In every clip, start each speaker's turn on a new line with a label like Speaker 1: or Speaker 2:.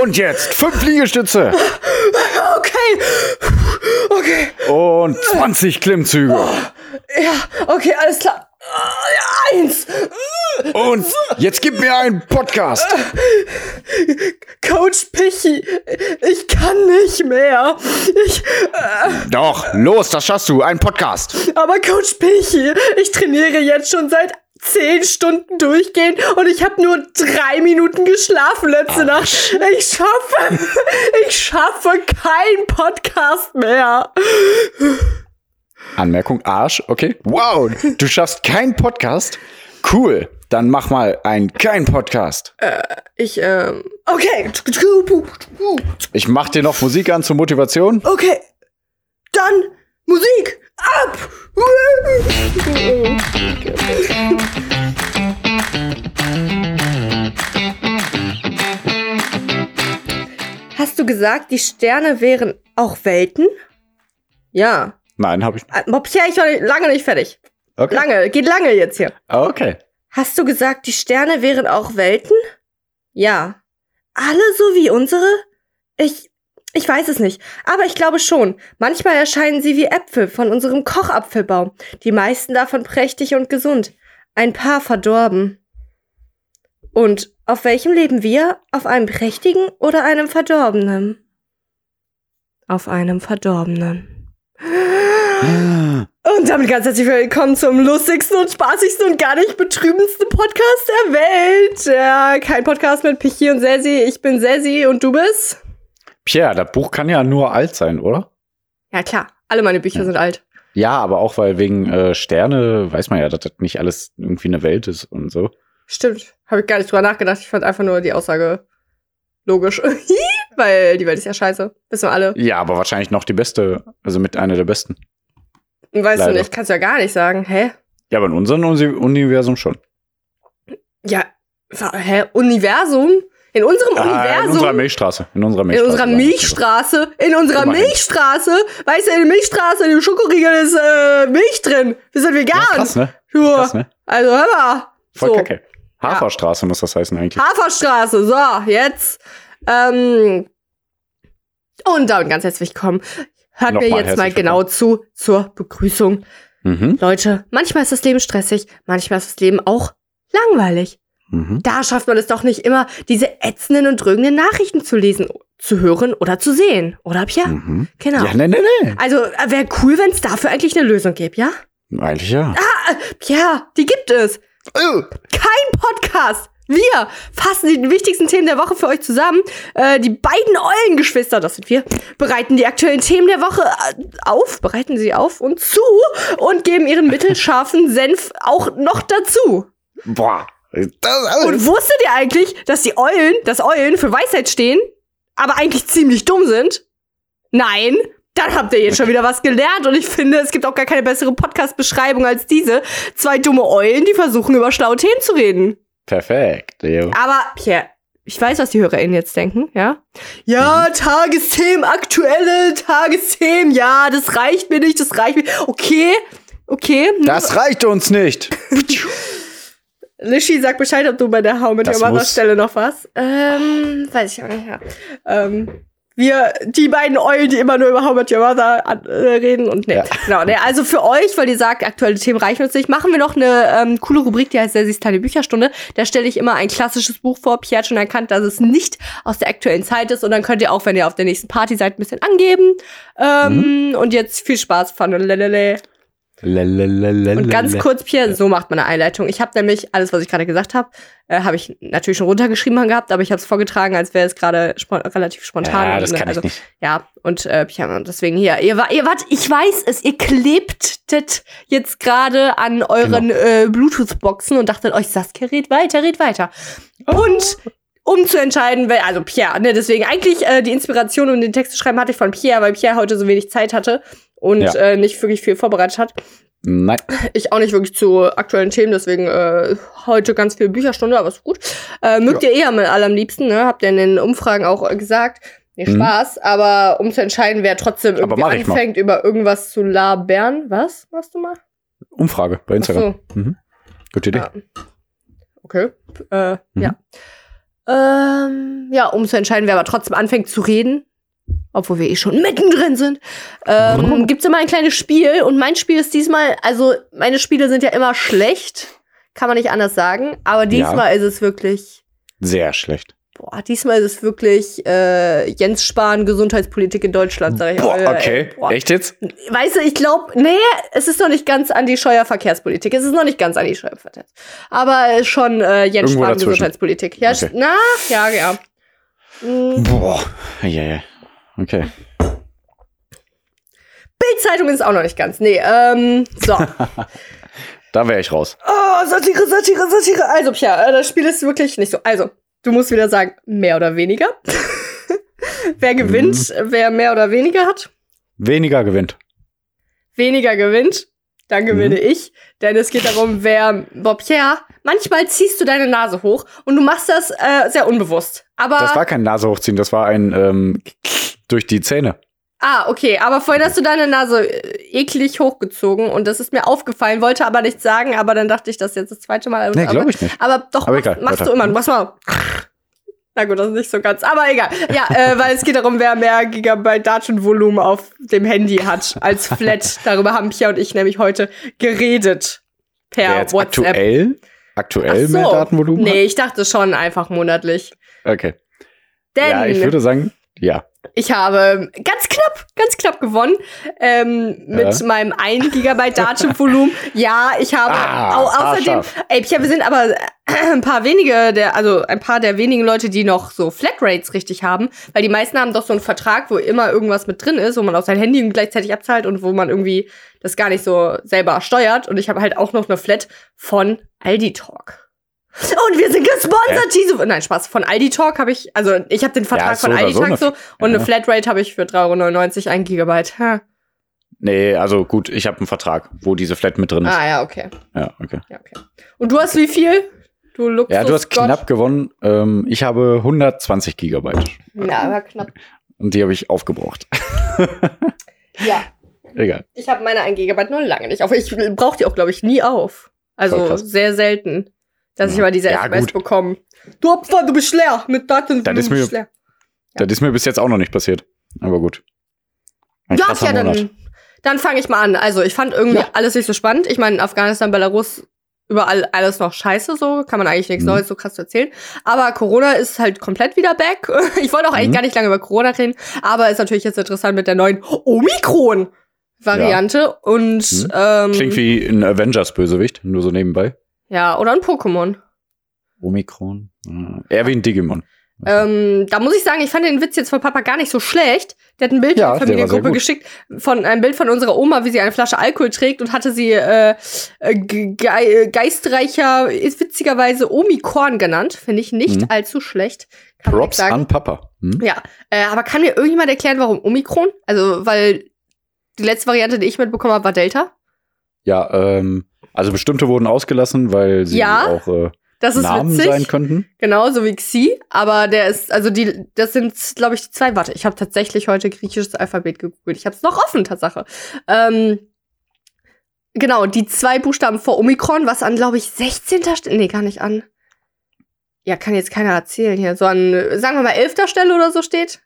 Speaker 1: Und jetzt fünf Liegestütze.
Speaker 2: Okay. Okay.
Speaker 1: Und 20 Klimmzüge.
Speaker 2: Ja, okay, alles klar. Eins.
Speaker 1: Und jetzt gib mir einen Podcast.
Speaker 2: Coach Pichi, ich kann nicht mehr. Ich,
Speaker 1: Doch, los, das schaffst du. Ein Podcast.
Speaker 2: aber Coach Pichi, ich trainiere jetzt schon seit zehn Stunden durchgehend und ich habe nur drei Minuten geschlafen letzte Nacht. Ich schaffe, ich schaffe keinen Podcast mehr.
Speaker 1: Anmerkung Arsch, okay. Wow, du schaffst keinen Podcast? Cool. Dann mach mal einen kein Podcast.
Speaker 2: Ich, ähm, okay.
Speaker 1: Ich mach dir noch Musik an zur Motivation.
Speaker 2: Okay. Dann Musik ab. Hast du gesagt, die Sterne wären auch Welten? Ja.
Speaker 1: Nein, habe ich.
Speaker 2: Äh, Bob, ja, ich war nicht- lange nicht fertig.
Speaker 1: Okay.
Speaker 2: Lange, geht lange jetzt hier.
Speaker 1: Okay.
Speaker 2: Hast du gesagt, die Sterne wären auch Welten? Ja. Alle so wie unsere? Ich, ich weiß es nicht. Aber ich glaube schon. Manchmal erscheinen sie wie Äpfel von unserem Kochabfelbaum. Die meisten davon prächtig und gesund. Ein paar verdorben. Und auf welchem leben wir? Auf einem prächtigen oder einem verdorbenen? Auf einem verdorbenen. Und damit ganz herzlich willkommen zum lustigsten und spaßigsten und gar nicht betrübendsten Podcast der Welt. Ja, kein Podcast mit Pichi und Sessi. Ich bin Sessi und du bist?
Speaker 1: Pierre, das Buch kann ja nur alt sein, oder?
Speaker 2: Ja, klar. Alle meine Bücher
Speaker 1: Ja.
Speaker 2: sind alt.
Speaker 1: Ja, aber auch weil wegen äh, Sterne weiß man ja, dass das nicht alles irgendwie eine Welt ist und so.
Speaker 2: Stimmt. Habe ich gar nicht drüber nachgedacht. Ich fand einfach nur die Aussage logisch. Weil die Welt ist ja scheiße. Wissen wir alle.
Speaker 1: Ja, aber wahrscheinlich noch die beste, also mit einer der besten.
Speaker 2: Weißt
Speaker 1: Leider.
Speaker 2: du nicht, kannst du ja gar nicht sagen. Hä?
Speaker 1: Ja, aber in unserem Uni- Universum schon.
Speaker 2: Ja, hä? Universum? In unserem
Speaker 1: Ah, in
Speaker 2: Universum?
Speaker 1: unserer Milchstraße. In unserer
Speaker 2: In
Speaker 1: Milchstraße.
Speaker 2: unserer
Speaker 1: sagen wir.
Speaker 2: Milchstraße, in unserer
Speaker 1: Immerhin.
Speaker 2: Milchstraße, weißt du, in der Milchstraße, in dem Schokoriegel ist äh, Milch drin. Wir sind vegan.
Speaker 1: Ja, krass, ne?
Speaker 2: Ja.
Speaker 1: Krass, ne?
Speaker 2: Also hör mal.
Speaker 1: Voll
Speaker 2: so.
Speaker 1: kacke. Haferstraße muss das heißen eigentlich.
Speaker 2: Haferstraße, so, jetzt. Ähm, und damit ganz herzlich willkommen. Hört mir jetzt mal genau zu zur Begrüßung.
Speaker 1: Mhm.
Speaker 2: Leute, manchmal ist das Leben stressig, manchmal ist das Leben auch langweilig.
Speaker 1: Mhm.
Speaker 2: Da schafft man es doch nicht immer, diese ätzenden und drögenden Nachrichten zu lesen, zu hören oder zu sehen. Oder, Pia?
Speaker 1: Mhm.
Speaker 2: Genau.
Speaker 1: Ja, ne, ne, ne.
Speaker 2: Also wäre cool, wenn es dafür eigentlich eine Lösung gäbe, ja?
Speaker 1: Eigentlich ja.
Speaker 2: Ja, die gibt es.
Speaker 1: Oh.
Speaker 2: Kein Podcast. Wir fassen die wichtigsten Themen der Woche für euch zusammen. Äh, die beiden Eulengeschwister, das sind wir, bereiten die aktuellen Themen der Woche äh, auf, bereiten sie auf und zu und geben ihren mittelscharfen Senf auch noch dazu.
Speaker 1: Boah.
Speaker 2: Und wusstet ihr eigentlich, dass die Eulen, dass Eulen für Weisheit stehen, aber eigentlich ziemlich dumm sind? Nein? Dann habt ihr jetzt schon wieder was gelernt und ich finde, es gibt auch gar keine bessere Podcast-Beschreibung als diese. Zwei dumme Eulen, die versuchen, über schlaue Themen zu reden.
Speaker 1: Perfekt. Leo.
Speaker 2: Aber, Pierre, ich weiß, was die HörerInnen jetzt denken, ja? Ja, Tagesthemen, aktuelle Tagesthemen, ja, das reicht mir nicht, das reicht mir. Okay, okay.
Speaker 1: Das reicht uns nicht.
Speaker 2: Lischi, sag Bescheid, ob du bei der How mit Your Stelle noch was. Ähm, weiß ich auch nicht, ja. Ähm, wir, die beiden Eulen, die immer nur über How mit Your Mother äh, reden und nee.
Speaker 1: Ja.
Speaker 2: Genau, nee, also für euch, weil ihr sagt, aktuelle Themen reichen uns nicht, machen wir noch eine ähm, coole Rubrik, die heißt Sessis kleine Bücherstunde. Da stelle ich immer ein klassisches Buch vor. Pierre hat schon erkannt, dass es nicht aus der aktuellen Zeit ist und dann könnt ihr auch, wenn ihr auf der nächsten Party seid, ein bisschen angeben. Ähm, Und jetzt viel Spaß, Fun und lelele. Und ganz kurz, Pierre, so macht man eine Einleitung. Ich habe nämlich alles, was ich gerade gesagt habe, äh, habe ich natürlich schon runtergeschrieben gehabt, aber ich habe es vorgetragen, als wäre es gerade spon relativ spontan.
Speaker 1: Ja, das kann
Speaker 2: also,
Speaker 1: ich nicht.
Speaker 2: Ja, und äh, ja, deswegen hier. Ihr, wa- ihr wart, ich weiß es, ihr klebtet jetzt gerade an euren
Speaker 1: Genau.
Speaker 2: äh, Bluetooth-Boxen und dachtet euch, Saskia, red weiter, red weiter. Und um zu entscheiden, wer, also Pierre, ne, deswegen eigentlich äh, die Inspiration, um den Text zu schreiben, hatte ich von Pierre, weil Pierre heute so wenig Zeit hatte und
Speaker 1: Ja.
Speaker 2: äh, nicht wirklich viel vorbereitet hat.
Speaker 1: Nein.
Speaker 2: Ich auch nicht wirklich zu aktuellen Themen, deswegen äh, heute ganz viel Bücherstunde, aber ist gut. Äh, mögt ihr eher am allerliebsten, ne? Habt ihr in den Umfragen auch äh, gesagt. Nee,
Speaker 1: Mhm.
Speaker 2: Spaß, aber um zu entscheiden, wer trotzdem irgendwie
Speaker 1: ich mal.
Speaker 2: anfängt, über irgendwas zu labern. Was machst du mal?
Speaker 1: Umfrage bei
Speaker 2: Ach
Speaker 1: Instagram. Mhm. Gute Idee.
Speaker 2: Ja. Okay. Äh,
Speaker 1: Mhm.
Speaker 2: Ja. Ähm, ja, um zu entscheiden, wer aber trotzdem anfängt zu reden, obwohl wir eh schon mittendrin sind, ähm, gibt's immer ein kleines Spiel. Und mein Spiel ist diesmal, also meine Spiele sind ja immer schlecht, kann man nicht anders sagen. Aber diesmal ja. ist es wirklich
Speaker 1: sehr schlecht.
Speaker 2: Boah, diesmal ist es wirklich äh, Jens Spahn Gesundheitspolitik in Deutschland, sag ich
Speaker 1: Boah, mal. okay. Boah. Echt jetzt?
Speaker 2: Weißt du, ich glaube, nee, es ist noch nicht ganz an die Steuerverkehrspolitik. Es ist noch nicht ganz an die Steuerverkehrspolitik. Aber schon äh, Jens Irgendwo Spahn dazwischen. Gesundheitspolitik. Ja, okay. na, ja, ja.
Speaker 1: Mhm. Boah, ja, yeah, ja. Yeah. Okay.
Speaker 2: Bildzeitung ist auch noch nicht ganz. Nee, ähm, so.
Speaker 1: da wäre ich raus.
Speaker 2: Oh, Satire, Satire, Satire. Also, Pia, äh, das Spiel ist wirklich nicht so. Also, du musst wieder sagen, mehr oder weniger. wer gewinnt, mhm. wer mehr oder weniger hat?
Speaker 1: Weniger gewinnt.
Speaker 2: Weniger gewinnt. Dann gewinne mhm. ich. Denn es geht darum, wer. Bob, Pierre, manchmal ziehst du deine Nase hoch und du machst das äh, sehr unbewusst. Aber.
Speaker 1: Das war kein Nase hochziehen, das war ein ähm, durch die Zähne.
Speaker 2: Ah, okay. Aber vorhin hast du deine Nase äh, eklig hochgezogen und das ist mir aufgefallen, wollte aber nichts sagen, aber dann dachte ich das jetzt das zweite Mal.
Speaker 1: Nee, glaube ich nicht.
Speaker 2: Aber doch, aber egal, machst, machst du immer. Du machst mal. Na gut, das ist nicht so ganz, aber egal. Ja, äh, weil es geht darum, wer mehr Gigabyte Datenvolumen auf dem Handy hat als Flat. Darüber haben Pia und ich nämlich heute geredet. Per wer jetzt WhatsApp.
Speaker 1: Aktuell? Aktuell so. mehr Datenvolumen?
Speaker 2: Nee, ich dachte schon einfach monatlich.
Speaker 1: Okay. Denn ja, ich würde sagen, ja.
Speaker 2: Ich habe ganz knapp, ganz knapp gewonnen ähm, mit ja. meinem 1 Gigabyte Datenvolumen. ja, ich habe ah, au außerdem, ey, wir sind aber ein paar wenige der, also ein paar der wenigen Leute, die noch so Flatrates richtig haben, weil die meisten haben doch so einen Vertrag, wo immer irgendwas mit drin ist, wo man auch sein Handy gleichzeitig abzahlt und wo man irgendwie das gar nicht so selber steuert. Und ich habe halt auch noch eine Flat von Aldi Talk. Und wir sind gesponsert, diese. Nein, Spaß. Von Aldi Talk habe ich, also ich habe den Vertrag ja, so von Aldi Talk so, und ja. eine Flatrate habe ich für 3,99 Euro, ein Gigabyte. Ha.
Speaker 1: Nee, also gut, ich habe einen Vertrag, wo diese Flat mit drin ist.
Speaker 2: Ah, ja, okay.
Speaker 1: Ja, okay. Ja, okay.
Speaker 2: Und du hast wie viel? Du Luxus
Speaker 1: Ja, du hast Gott. knapp gewonnen. Ähm, ich habe 120 Gigabyte.
Speaker 2: Ja, aber knapp.
Speaker 1: Und die habe ich aufgebraucht.
Speaker 2: ja.
Speaker 1: Egal.
Speaker 2: Ich habe meine 1 Gigabyte noch lange nicht auf. Ich brauche die auch, glaube ich, nie auf. Also sehr selten dass ja. ich mal diese ja, SMS gut. bekomme. Du Opfer, du bist leer mit Daten.
Speaker 1: Das ist, mir, leer. das ist mir bis jetzt auch noch nicht passiert. Aber gut.
Speaker 2: Ein ja, ja, dann, dann fange ich mal an. Also, ich fand irgendwie ja. alles nicht so spannend. Ich meine, Afghanistan, Belarus, überall alles noch scheiße, so kann man eigentlich nichts mhm. Neues so krass erzählen. Aber Corona ist halt komplett wieder back. Ich wollte auch eigentlich mhm. gar nicht lange über Corona reden, aber ist natürlich jetzt interessant mit der neuen Omikron-Variante. Ja. Und mhm. ähm,
Speaker 1: klingt wie ein Avengers-Bösewicht, nur so nebenbei.
Speaker 2: Ja, oder ein Pokémon.
Speaker 1: Omikron. Eher wie ein Digimon.
Speaker 2: Ähm, da muss ich sagen, ich fand den Witz jetzt von Papa gar nicht so schlecht. Der hat ein Bild ja, in die Familiengruppe geschickt von einem Bild von unserer Oma, wie sie eine Flasche Alkohol trägt und hatte sie äh, äh ge geistreicher, witzigerweise Omikorn genannt. Finde ich nicht mhm. allzu schlecht.
Speaker 1: Kann Props an Papa.
Speaker 2: Hm? Ja, äh, aber kann mir irgendjemand erklären, warum Omikron? Also, weil die letzte Variante, die ich mitbekommen habe, war Delta.
Speaker 1: Ja, ähm, also bestimmte wurden ausgelassen, weil sie ja, auch äh, das ist Namen witzig. sein könnten.
Speaker 2: Genau, so wie Xi. Aber der ist, also die, das sind, glaube ich, die zwei. Warte, ich habe tatsächlich heute griechisches Alphabet gegoogelt. Ich habe es noch offen, Tatsache. Ähm, genau, die zwei Buchstaben vor Omikron, was an, glaube ich, 16. Stelle, nee, gar nicht an. Ja, kann jetzt keiner erzählen hier. So an, sagen wir mal, 11. Stelle oder so steht.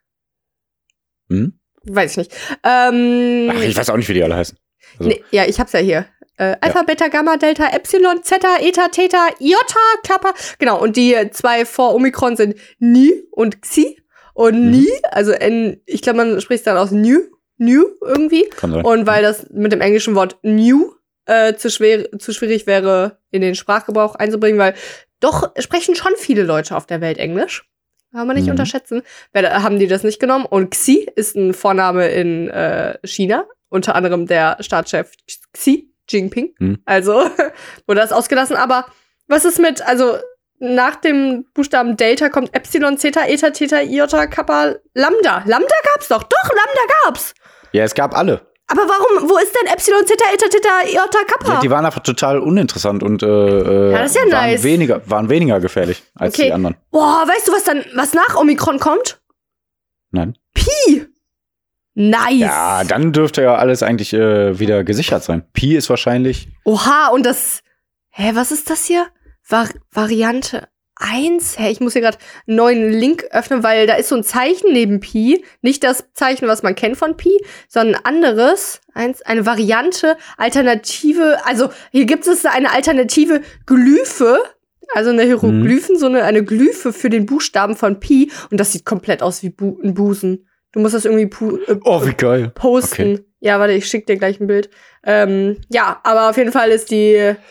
Speaker 1: Hm?
Speaker 2: Weiß ich nicht. Ähm,
Speaker 1: Ach, ich weiß auch nicht, wie die alle heißen.
Speaker 2: Also. Nee, ja, ich hab's ja hier. Äh, Alpha, ja. Beta, Gamma, Delta, Epsilon, Zeta, Eta, Theta, Iota, Kappa. Genau, und die zwei vor Omikron sind Ni und Xi. Und mhm. Ni, also N, ich glaube, man spricht dann aus New, New irgendwie. Und weil das mit dem englischen Wort New äh, zu, schwer, zu schwierig wäre, in den Sprachgebrauch einzubringen, weil doch sprechen schon viele Leute auf der Welt Englisch. Kann man nicht mhm. unterschätzen. Haben die das nicht genommen? Und Xi ist ein Vorname in äh, China, unter anderem der Staatschef Xi Jinping. Hm. Also wurde das ausgelassen. Aber was ist mit, also nach dem Buchstaben Delta kommt Epsilon, Zeta, Eta, Theta, Iota, Kappa, Lambda. Lambda gab's doch. Doch, Lambda gab's.
Speaker 1: Ja, es gab alle.
Speaker 2: Aber warum, wo ist denn Epsilon, Zeta, Eta, Theta, Iota, Kappa?
Speaker 1: Ja, die waren einfach total uninteressant und äh, äh ja, das ist ja waren, nice. weniger, waren weniger gefährlich als okay. die anderen.
Speaker 2: Boah, weißt du, was dann, was nach Omikron kommt?
Speaker 1: Nein.
Speaker 2: Pi. Nice.
Speaker 1: Ja, dann dürfte ja alles eigentlich äh, wieder gesichert sein. Pi ist wahrscheinlich.
Speaker 2: Oha, und das. Hä, was ist das hier? Var Variante. 1, hey, ich muss hier gerade einen neuen Link öffnen, weil da ist so ein Zeichen neben Pi. Nicht das Zeichen, was man kennt von Pi, sondern ein anderes. Eins, eine Variante, Alternative. Also hier gibt es eine alternative Glyphe. Also eine Hieroglyphen, so eine, eine Glyphe für den Buchstaben von Pi. Und das sieht komplett aus wie Bu ein Busen. Du musst das irgendwie äh,
Speaker 1: Oh, wie geil.
Speaker 2: posten.
Speaker 1: Okay.
Speaker 2: Ja, warte, ich schick dir gleich ein Bild. Ähm, ja, aber auf jeden Fall ist die.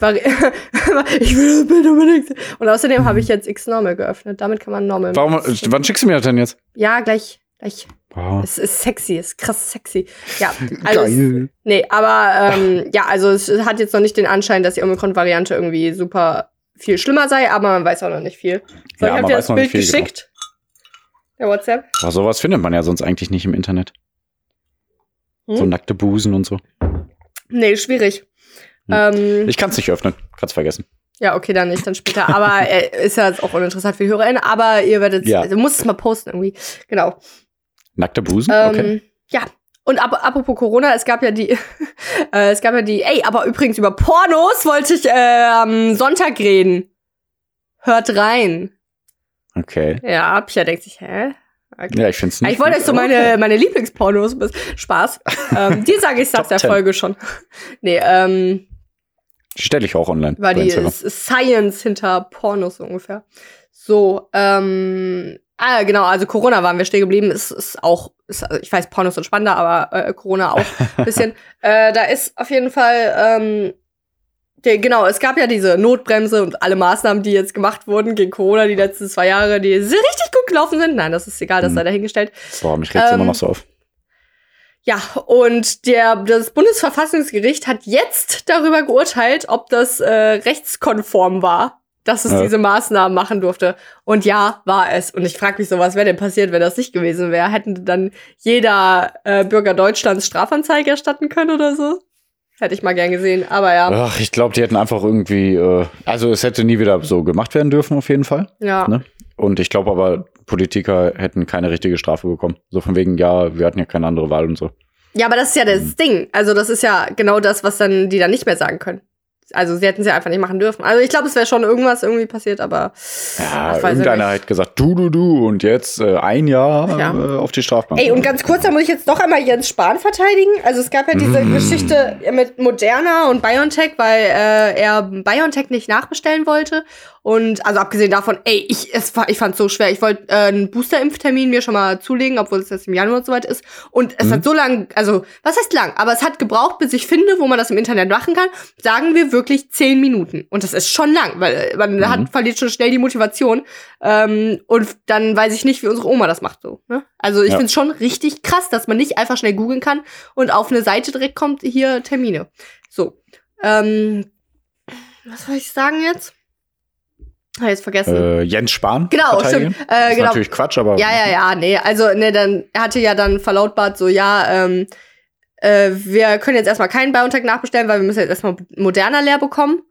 Speaker 2: Ich will das Bild unbedingt. Und außerdem habe ich jetzt X-Normal geöffnet. Damit kann man Normal.
Speaker 1: Warum, wann schickst du mir das denn jetzt?
Speaker 2: Ja, gleich. gleich.
Speaker 1: Wow.
Speaker 2: Es ist sexy, es ist krass sexy. Ja, also. Es,
Speaker 1: Geil.
Speaker 2: nee, aber ähm, ja, also es hat jetzt noch nicht den Anschein, dass die Omikron-Variante irgendwie super viel schlimmer sei, aber man weiß auch noch nicht viel. So,
Speaker 1: Ja,
Speaker 2: ich habe dir das Bild
Speaker 1: nicht viel, genau.
Speaker 2: Der WhatsApp.
Speaker 1: Aber sowas findet man ja sonst eigentlich nicht im Internet.
Speaker 2: Hm?
Speaker 1: So nackte Busen und so.
Speaker 2: Nee, schwierig. Ähm,
Speaker 1: Ich kann es nicht öffnen. Kannst vergessen.
Speaker 2: Ja, okay, dann nicht, dann später. Aber äh, ist ja jetzt auch uninteressant für die HörerInnen. Aber ihr werdet,
Speaker 1: Ja.
Speaker 2: also muss es mal posten irgendwie. Genau.
Speaker 1: Nackte Busen?
Speaker 2: Ähm,
Speaker 1: Okay.
Speaker 2: Ja. Und ap apropos Corona, es gab ja die, äh, es gab ja die, ey, aber übrigens über Pornos wollte ich äh, am Sonntag reden. Hört rein.
Speaker 1: Okay.
Speaker 2: Ja, Pia denkt sich, hä? Okay.
Speaker 1: Ja, ich finde es nicht.
Speaker 2: ich wollte euch so meine, meine Lieblingspornos, Spaß. ähm, die sage ich nach der
Speaker 1: 10.
Speaker 2: Folge schon. nee, ähm,
Speaker 1: Die stelle ich auch online.
Speaker 2: war die Science hinter Pornos ungefähr. So, ähm, ah, genau, also Corona waren wir stehen geblieben. Ist, ist auch, ist, ich weiß, Pornos sind spannender, aber äh, Corona auch ein bisschen. äh, da ist auf jeden Fall, ähm, der, genau, es gab ja diese Notbremse und alle Maßnahmen, die jetzt gemacht wurden gegen Corona die letzten zwei Jahre, die sehr richtig gut gelaufen sind. Nein, das ist egal, das
Speaker 1: Mhm.
Speaker 2: sei dahingestellt.
Speaker 1: Boah, mich regt immer
Speaker 2: ähm,
Speaker 1: noch so auf.
Speaker 2: Ja, und der, das Bundesverfassungsgericht hat jetzt darüber geurteilt, ob das äh, rechtskonform war, dass es
Speaker 1: Ja.
Speaker 2: diese Maßnahmen machen durfte. Und ja, war es. Und ich frage mich so, was wäre denn passiert, wenn das nicht gewesen wäre? Hätten dann jeder äh, Bürger Deutschlands Strafanzeige erstatten können oder so? Hätte ich mal gern gesehen. Aber ja,
Speaker 1: Ach, ich glaube, die hätten einfach irgendwie, äh, also es hätte nie wieder so gemacht werden dürfen, auf jeden Fall.
Speaker 2: ja.
Speaker 1: Ne? Und ich glaube aber, Politiker hätten keine richtige Strafe bekommen. So von wegen, ja, wir hatten ja keine andere Wahl und so.
Speaker 2: Ja, aber das ist ja das Ding. Also das ist ja genau das, was dann die dann nicht mehr sagen können. Also sie hätten es ja einfach nicht machen dürfen. Also ich glaube, es wäre schon irgendwas irgendwie passiert, aber
Speaker 1: Ja, irgendeiner hat gesagt, du, du, du, und jetzt äh, ein Jahr
Speaker 2: Ja.
Speaker 1: äh, auf die Strafbank.
Speaker 2: Ey, und ganz kurz, da muss ich jetzt doch einmal Jens Spahn verteidigen. Also es gab ja diese
Speaker 1: Mm.
Speaker 2: Geschichte mit Moderna und BioNTech, weil äh, er BioNTech nicht nachbestellen wollte. Und also abgesehen davon, ey, ich, es war, ich fand's so schwer. Ich wollte äh, einen Boosterimpftermin mir schon mal zulegen, obwohl es jetzt im Januar und so weit ist. Und es
Speaker 1: Mhm.
Speaker 2: hat so lang, also was heißt lang? Aber es hat gebraucht, bis ich finde, wo man das im Internet machen kann. Sagen wir wirklich zehn Minuten. Und das ist schon lang, weil äh, man
Speaker 1: Mhm.
Speaker 2: hat verliert schon schnell die Motivation. Ähm, und dann weiß ich nicht, wie unsere Oma das macht so. Ne? Also ich
Speaker 1: Ja.
Speaker 2: find's schon richtig krass, dass man nicht einfach schnell googeln kann und auf eine Seite direkt kommt, hier Termine. So. Ähm, was soll ich sagen jetzt? Hab jetzt vergessen.
Speaker 1: äh, Jens Spahn.
Speaker 2: Genau, stimmt. Äh,
Speaker 1: ist
Speaker 2: genau.
Speaker 1: natürlich Quatsch, aber
Speaker 2: Ja, ja, ja, nee. Also, ne, dann, er hatte ja dann verlautbart so, ja, ähm, äh, wir können jetzt erstmal keinen BioNTech nachbestellen, weil wir müssen jetzt erstmal moderner leer bekommen.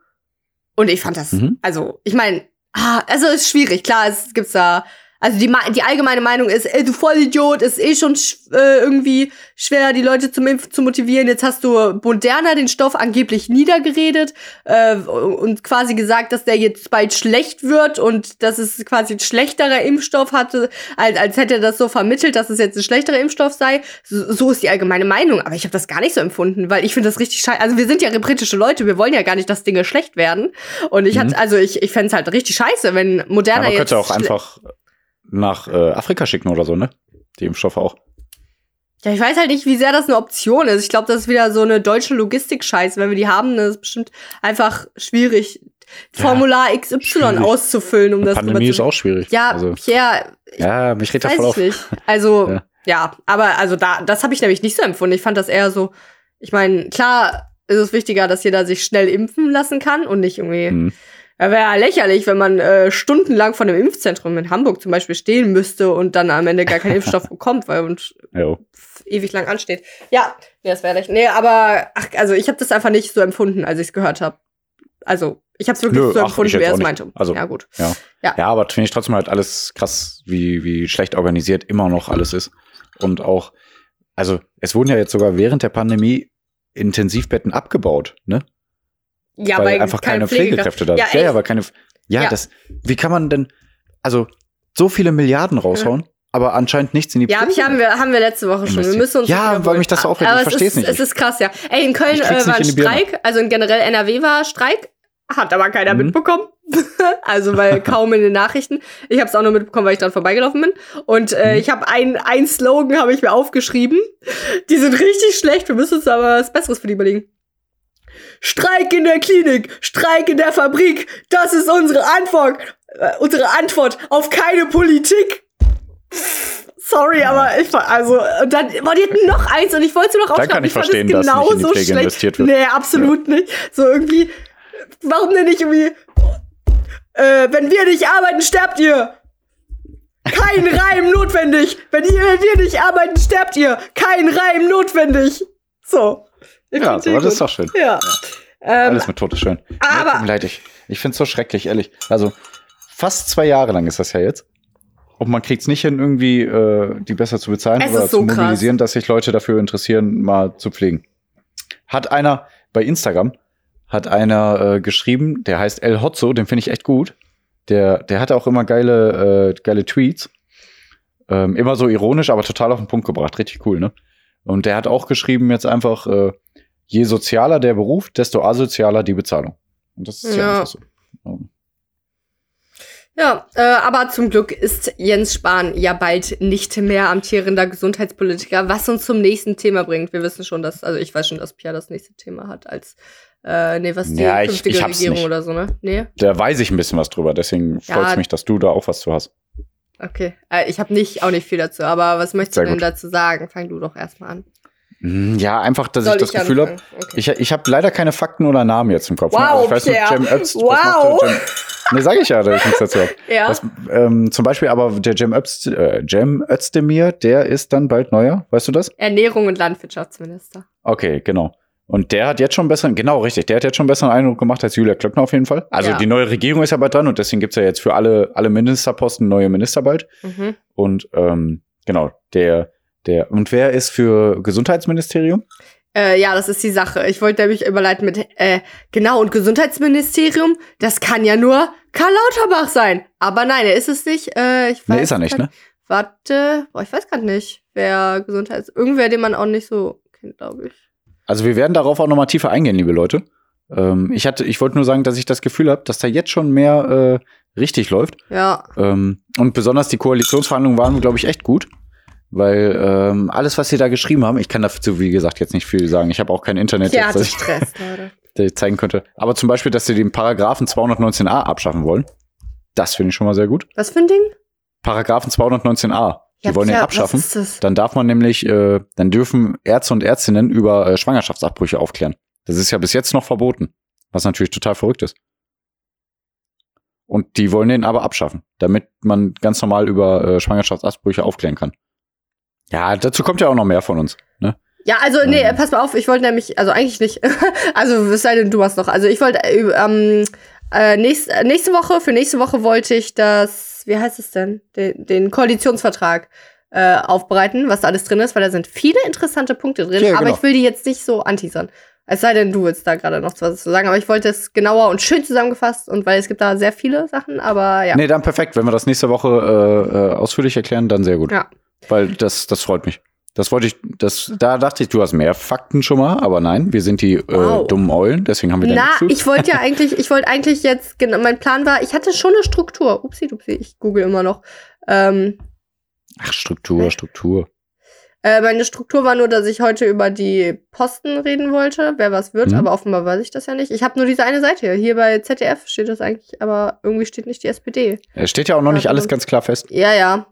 Speaker 2: Und ich fand das,
Speaker 1: Mhm.
Speaker 2: also, ich meine, ah, also ist schwierig, klar, es gibt's da. Also die, die allgemeine Meinung ist, ey, du Vollidiot, ist eh schon sch äh, irgendwie schwer, die Leute zum Impfen zu motivieren. Jetzt hast du Moderna den Stoff angeblich niedergeredet äh, und quasi gesagt, dass der jetzt bald schlecht wird und dass es quasi ein schlechterer Impfstoff hatte, als, als hätte er das so vermittelt, dass es jetzt ein schlechterer Impfstoff sei. So, so ist die allgemeine Meinung. Aber ich habe das gar nicht so empfunden, weil ich finde das richtig scheiße. Also wir sind ja britische Leute, wir wollen ja gar nicht, dass Dinge schlecht werden. Und ich hatte, also ich, ich fände es halt richtig scheiße, wenn
Speaker 1: Ja,
Speaker 2: Moderna
Speaker 1: man
Speaker 2: jetzt
Speaker 1: könnte auch einfach nach äh, Afrika schicken oder so, ne? Die Impfstoffe auch.
Speaker 2: Ja, ich weiß halt nicht, wie sehr das eine Option ist. Ich glaube, das ist wieder so eine deutsche Logistik-Scheiße. Wenn wir die haben, dann ist es bestimmt einfach schwierig,
Speaker 1: Ja,
Speaker 2: Formular XY
Speaker 1: schwierig.
Speaker 2: auszufüllen, um das
Speaker 1: Pandemie ist
Speaker 2: zu-
Speaker 1: auch schwierig.
Speaker 2: Ja,
Speaker 1: also,
Speaker 2: Pierre, ich
Speaker 1: ja mich das
Speaker 2: weiß
Speaker 1: voll auf.
Speaker 2: nicht. Also, ja.
Speaker 1: Ja.
Speaker 2: aber also da, das habe ich nämlich nicht so empfunden. Ich fand das eher so, ich meine, klar ist es wichtiger, dass jeder sich schnell impfen lassen kann und nicht irgendwie.
Speaker 1: Hm.
Speaker 2: Wäre ja lächerlich, wenn man äh, stundenlang von einem Impfzentrum in Hamburg zum Beispiel stehen müsste und dann am Ende gar keinen Impfstoff bekommt, weil und
Speaker 1: Jo.
Speaker 2: ewig lang ansteht. Ja, nee, das wäre lächerlich. Nee, aber ach, also ich habe das einfach nicht so empfunden, als ich es gehört habe. Also, ich habe es wirklich
Speaker 1: Nö,
Speaker 2: so empfunden, wie er es meinte.
Speaker 1: Also,
Speaker 2: ja, gut.
Speaker 1: Ja.
Speaker 2: Ja.
Speaker 1: ja, aber finde ich trotzdem halt alles krass, wie, wie schlecht organisiert immer noch alles ist. Und auch, also es wurden ja jetzt sogar während der Pandemie Intensivbetten abgebaut, ne?
Speaker 2: Ja,
Speaker 1: weil
Speaker 2: weil
Speaker 1: einfach keine
Speaker 2: Pflegekräfte-
Speaker 1: Pflegekräfte da
Speaker 2: Ja,
Speaker 1: sind. Ja, ja, weil keine. Ja,
Speaker 2: Ja.
Speaker 1: das, wie kann man denn, also so viele Milliarden raushauen, aber anscheinend nichts in die
Speaker 2: Ja, hab ich, haben, wir, haben wir letzte Woche schon. Wir müssen uns
Speaker 1: Ja, weil mich das so aufregt.
Speaker 2: Aber
Speaker 1: Ich
Speaker 2: es
Speaker 1: versteh's
Speaker 2: ist,
Speaker 1: nicht.
Speaker 2: Es ist krass, ja. Ey, in Köln äh, war ein. Streik, also in generell NRW war Streik, hat aber keiner
Speaker 1: Mhm.
Speaker 2: mitbekommen. also weil kaum in den Nachrichten. Ich habe es auch nur mitbekommen, weil ich dran vorbeigelaufen bin. Und äh,
Speaker 1: Mhm.
Speaker 2: ich habe ein, ein Slogan habe ich mir aufgeschrieben. Die sind richtig schlecht. Wir müssen uns aber was Besseres für die überlegen. Streik in der Klinik, Streik in der Fabrik. Das ist unsere Antwort, äh, unsere Antwort auf keine Politik. Sorry, aber ich war, also, und dann, boah, die hatten noch eins und ich wollte noch
Speaker 1: Dann kann
Speaker 2: aufschreiben.
Speaker 1: ich
Speaker 2: fand
Speaker 1: verstehen,
Speaker 2: es
Speaker 1: dass nicht in die
Speaker 2: genauso
Speaker 1: Pflege
Speaker 2: schlecht.
Speaker 1: investiert wird.
Speaker 2: Nee, absolut nicht. So irgendwie, warum denn nicht irgendwie, äh, wenn wir nicht arbeiten, sterbt ihr. Kein Reim notwendig. Wenn, ihr, wenn wir nicht arbeiten, sterbt ihr. Kein Reim notwendig. So. Ich
Speaker 1: Ja, das ist doch schön.
Speaker 2: Ja. Ähm,
Speaker 1: Alles mit Tod ist schön.
Speaker 2: aber-
Speaker 1: Nee, leid, ich, ich finde es so schrecklich, ehrlich. Also fast zwei Jahre lang ist das ja jetzt. Und man kriegt es nicht hin, irgendwie äh, die besser zu bezahlen
Speaker 2: Es
Speaker 1: oder
Speaker 2: so
Speaker 1: zu
Speaker 2: krass.
Speaker 1: mobilisieren, dass sich Leute dafür interessieren, mal zu pflegen. Hat einer bei Instagram, hat einer äh, geschrieben, der heißt El Hotzo, den finde ich echt gut. Der, der hat auch immer geile, äh, geile Tweets. Ähm, immer so ironisch, aber total auf den Punkt gebracht. Richtig cool, ne? Und der hat auch geschrieben jetzt einfach, äh, je sozialer der Beruf, desto asozialer die Bezahlung. Und das ist ja,
Speaker 2: Ja.
Speaker 1: einfach so. Ähm,
Speaker 2: Ja, äh, aber zum Glück ist Jens Spahn ja bald nicht mehr amtierender Gesundheitspolitiker, was uns zum nächsten Thema bringt. Wir wissen schon, dass, also ich weiß schon, dass Pia das nächste Thema hat als, äh, nee, was die
Speaker 1: Ja, ich-
Speaker 2: künftige
Speaker 1: ich hab's
Speaker 2: Regierung
Speaker 1: nicht.
Speaker 2: oder so, ne? Nee?
Speaker 1: Da weiß ich ein bisschen was drüber, deswegen
Speaker 2: Ja.
Speaker 1: freut es mich, dass du da auch was zu hast.
Speaker 2: Okay. Äh, ich habe nicht, auch nicht viel dazu, aber was möchtest
Speaker 1: Sehr
Speaker 2: du denn
Speaker 1: gut.
Speaker 2: dazu sagen? Fang du doch erstmal an.
Speaker 1: Hm, Ja, einfach, dass
Speaker 2: Soll
Speaker 1: ich das Gefühl habe?
Speaker 2: Okay.
Speaker 1: ich, ich habe leider keine Fakten oder Namen jetzt im Kopf. ne?
Speaker 2: Wow,
Speaker 1: Also ich weiß. Cem Ötz, was
Speaker 2: Wow.
Speaker 1: macht der Cem? Ne, sag ich ja, dass ich nichts dazu habe.
Speaker 2: ja.
Speaker 1: Was, ähm, zum Beispiel aber der Cem, Öz, äh, Cem Özdemir, der ist dann bald neuer, weißt du das?
Speaker 2: Ernährung und Landwirtschaftsminister.
Speaker 1: Okay, genau. Und der hat jetzt schon besseren, genau richtig, der hat jetzt schon besseren Eindruck gemacht als Julia Klöckner auf jeden Fall. Also
Speaker 2: Ja.
Speaker 1: die neue Regierung ist ja bald dran und deswegen gibt's ja jetzt für alle, alle Ministerposten neue Minister bald.
Speaker 2: Mhm.
Speaker 1: Und ähm, genau, der, der, und wer ist für Gesundheitsministerium?
Speaker 2: Äh, ja, das ist die Sache. Ich wollte nämlich überleiten mit, äh, genau, und Gesundheitsministerium, das kann ja nur Karl Lauterbach sein. Aber nein, er ist es nicht. Äh, ich weiß
Speaker 1: Nee, ist er nicht,
Speaker 2: grad-
Speaker 1: ne?
Speaker 2: Warte, boah, ich weiß gerade nicht, wer Gesundheits... Irgendwer, den man auch nicht so kennt, glaube ich.
Speaker 1: Also wir werden darauf auch nochmal tiefer eingehen, liebe Leute. Ähm, ich hatte, ich wollte nur sagen, dass ich das Gefühl habe, dass da jetzt schon mehr äh, richtig läuft.
Speaker 2: Ja,
Speaker 1: Ähm, und besonders die Koalitionsverhandlungen waren, glaube ich, echt gut. Weil ähm, alles, was sie da geschrieben haben, ich kann dazu, wie gesagt, jetzt nicht viel sagen. Ich habe auch kein Internet,
Speaker 2: Tja,
Speaker 1: jetzt, ich
Speaker 2: Stress,
Speaker 1: das ich zeigen könnte. Aber zum Beispiel, dass sie den Paragraphen 219a abschaffen wollen. Das finde ich schon mal sehr gut.
Speaker 2: Was für ein Ding?
Speaker 1: Paragraphen 219a. Die
Speaker 2: Ja,
Speaker 1: wollen den
Speaker 2: Pia,
Speaker 1: abschaffen.
Speaker 2: Das?
Speaker 1: Dann darf man nämlich, äh, dann dürfen Ärzte und Ärztinnen über äh, Schwangerschaftsabbrüche aufklären. Das ist ja bis jetzt noch verboten, was natürlich total verrückt ist. Und die wollen den aber abschaffen, damit man ganz normal über äh, Schwangerschaftsabbrüche aufklären kann. Ja, dazu kommt ja auch noch mehr von uns. Ne?
Speaker 2: Ja, also, nee,
Speaker 1: Ähm.
Speaker 2: pass mal auf, ich wollte nämlich, also eigentlich nicht. also, es sei denn, du hast noch. Also, ich wollte, äh, ähm, äh, nächst, äh, nächste Woche, für nächste Woche wollte ich das, wie heißt es denn? Den, den Koalitionsvertrag äh, aufbereiten, was da alles drin ist, weil da sind viele interessante Punkte drin,
Speaker 1: Ja,
Speaker 2: aber
Speaker 1: genau.
Speaker 2: ich will die jetzt nicht so anteasern. Es sei denn, du willst da gerade noch was zu sagen, aber ich wollte es genauer und schön zusammengefasst und weil es gibt da sehr viele Sachen, aber ja.
Speaker 1: Nee, dann perfekt. Wenn wir das nächste Woche äh, äh, ausführlich erklären, dann sehr gut.
Speaker 2: Ja.
Speaker 1: Weil das, das freut mich. Das wollte ich, das, da dachte ich, du hast mehr Fakten schon mal, aber nein, wir sind die äh,
Speaker 2: Wow.
Speaker 1: dummen Eulen, deswegen haben wir da
Speaker 2: Na, ich wollte ja eigentlich, ich wollte eigentlich jetzt, genau, mein Plan war, ich hatte schon eine Struktur. Upsi, dupsi, ich google immer noch. Ähm,
Speaker 1: Ach, Struktur, Struktur.
Speaker 2: äh, meine Struktur war nur, dass ich heute über die Posten reden wollte, wer was wird,
Speaker 1: Mhm.
Speaker 2: aber offenbar weiß ich das ja nicht. Ich habe nur diese eine Seite hier. Hier bei ZDF steht das eigentlich, aber irgendwie steht nicht die SPD.
Speaker 1: Es steht ja auch noch nicht alles ganz klar fest.
Speaker 2: Ja, ja.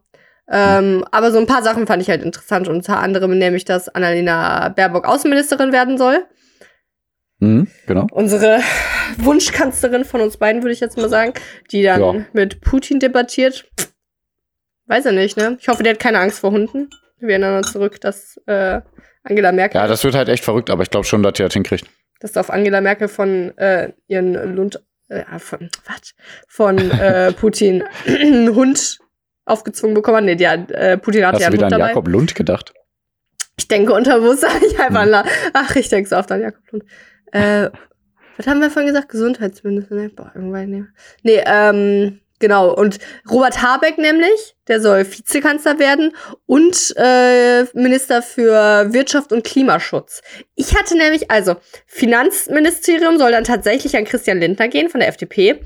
Speaker 2: Ähm, aber so ein paar Sachen fand ich halt interessant, unter anderem nämlich, dass Annalena Baerbock Außenministerin werden soll.
Speaker 1: Mhm, genau.
Speaker 2: unsere Wunschkanzlerin von uns beiden, würde ich jetzt mal sagen, die dann
Speaker 1: Ja.
Speaker 2: mit Putin debattiert. Weiß er nicht, ne? Ich hoffe, der hat keine Angst vor Hunden. Wir erinnern uns zurück, dass äh, Angela Merkel,
Speaker 1: Ja, das wird halt echt verrückt, aber ich glaube schon, dass die das hinkriegt.
Speaker 2: dass auf Angela Merkel von äh, ihren Lund, äh, von, was? Von äh, Putin einen Hund aufgezwungen bekommen hat. Nee, die hat, äh, Putin hatte
Speaker 1: Hast
Speaker 2: ja
Speaker 1: du wieder an
Speaker 2: dabei.
Speaker 1: Jakob Lund gedacht?
Speaker 2: Ich denke unterbewusst, ich einfach
Speaker 1: Hm.
Speaker 2: Ach, ich denke so oft an Jakob Lund. Äh, Was haben wir vorhin gesagt? Gesundheitsminister, ne? Boah, irgendwann, ne. Nee, ähm, genau. Und Robert Habeck nämlich, der soll Vizekanzler werden und äh, Minister für Wirtschaft und Klimaschutz. Ich hatte nämlich, also, Finanzministerium soll dann tatsächlich an Christian Lindner gehen von der FDP.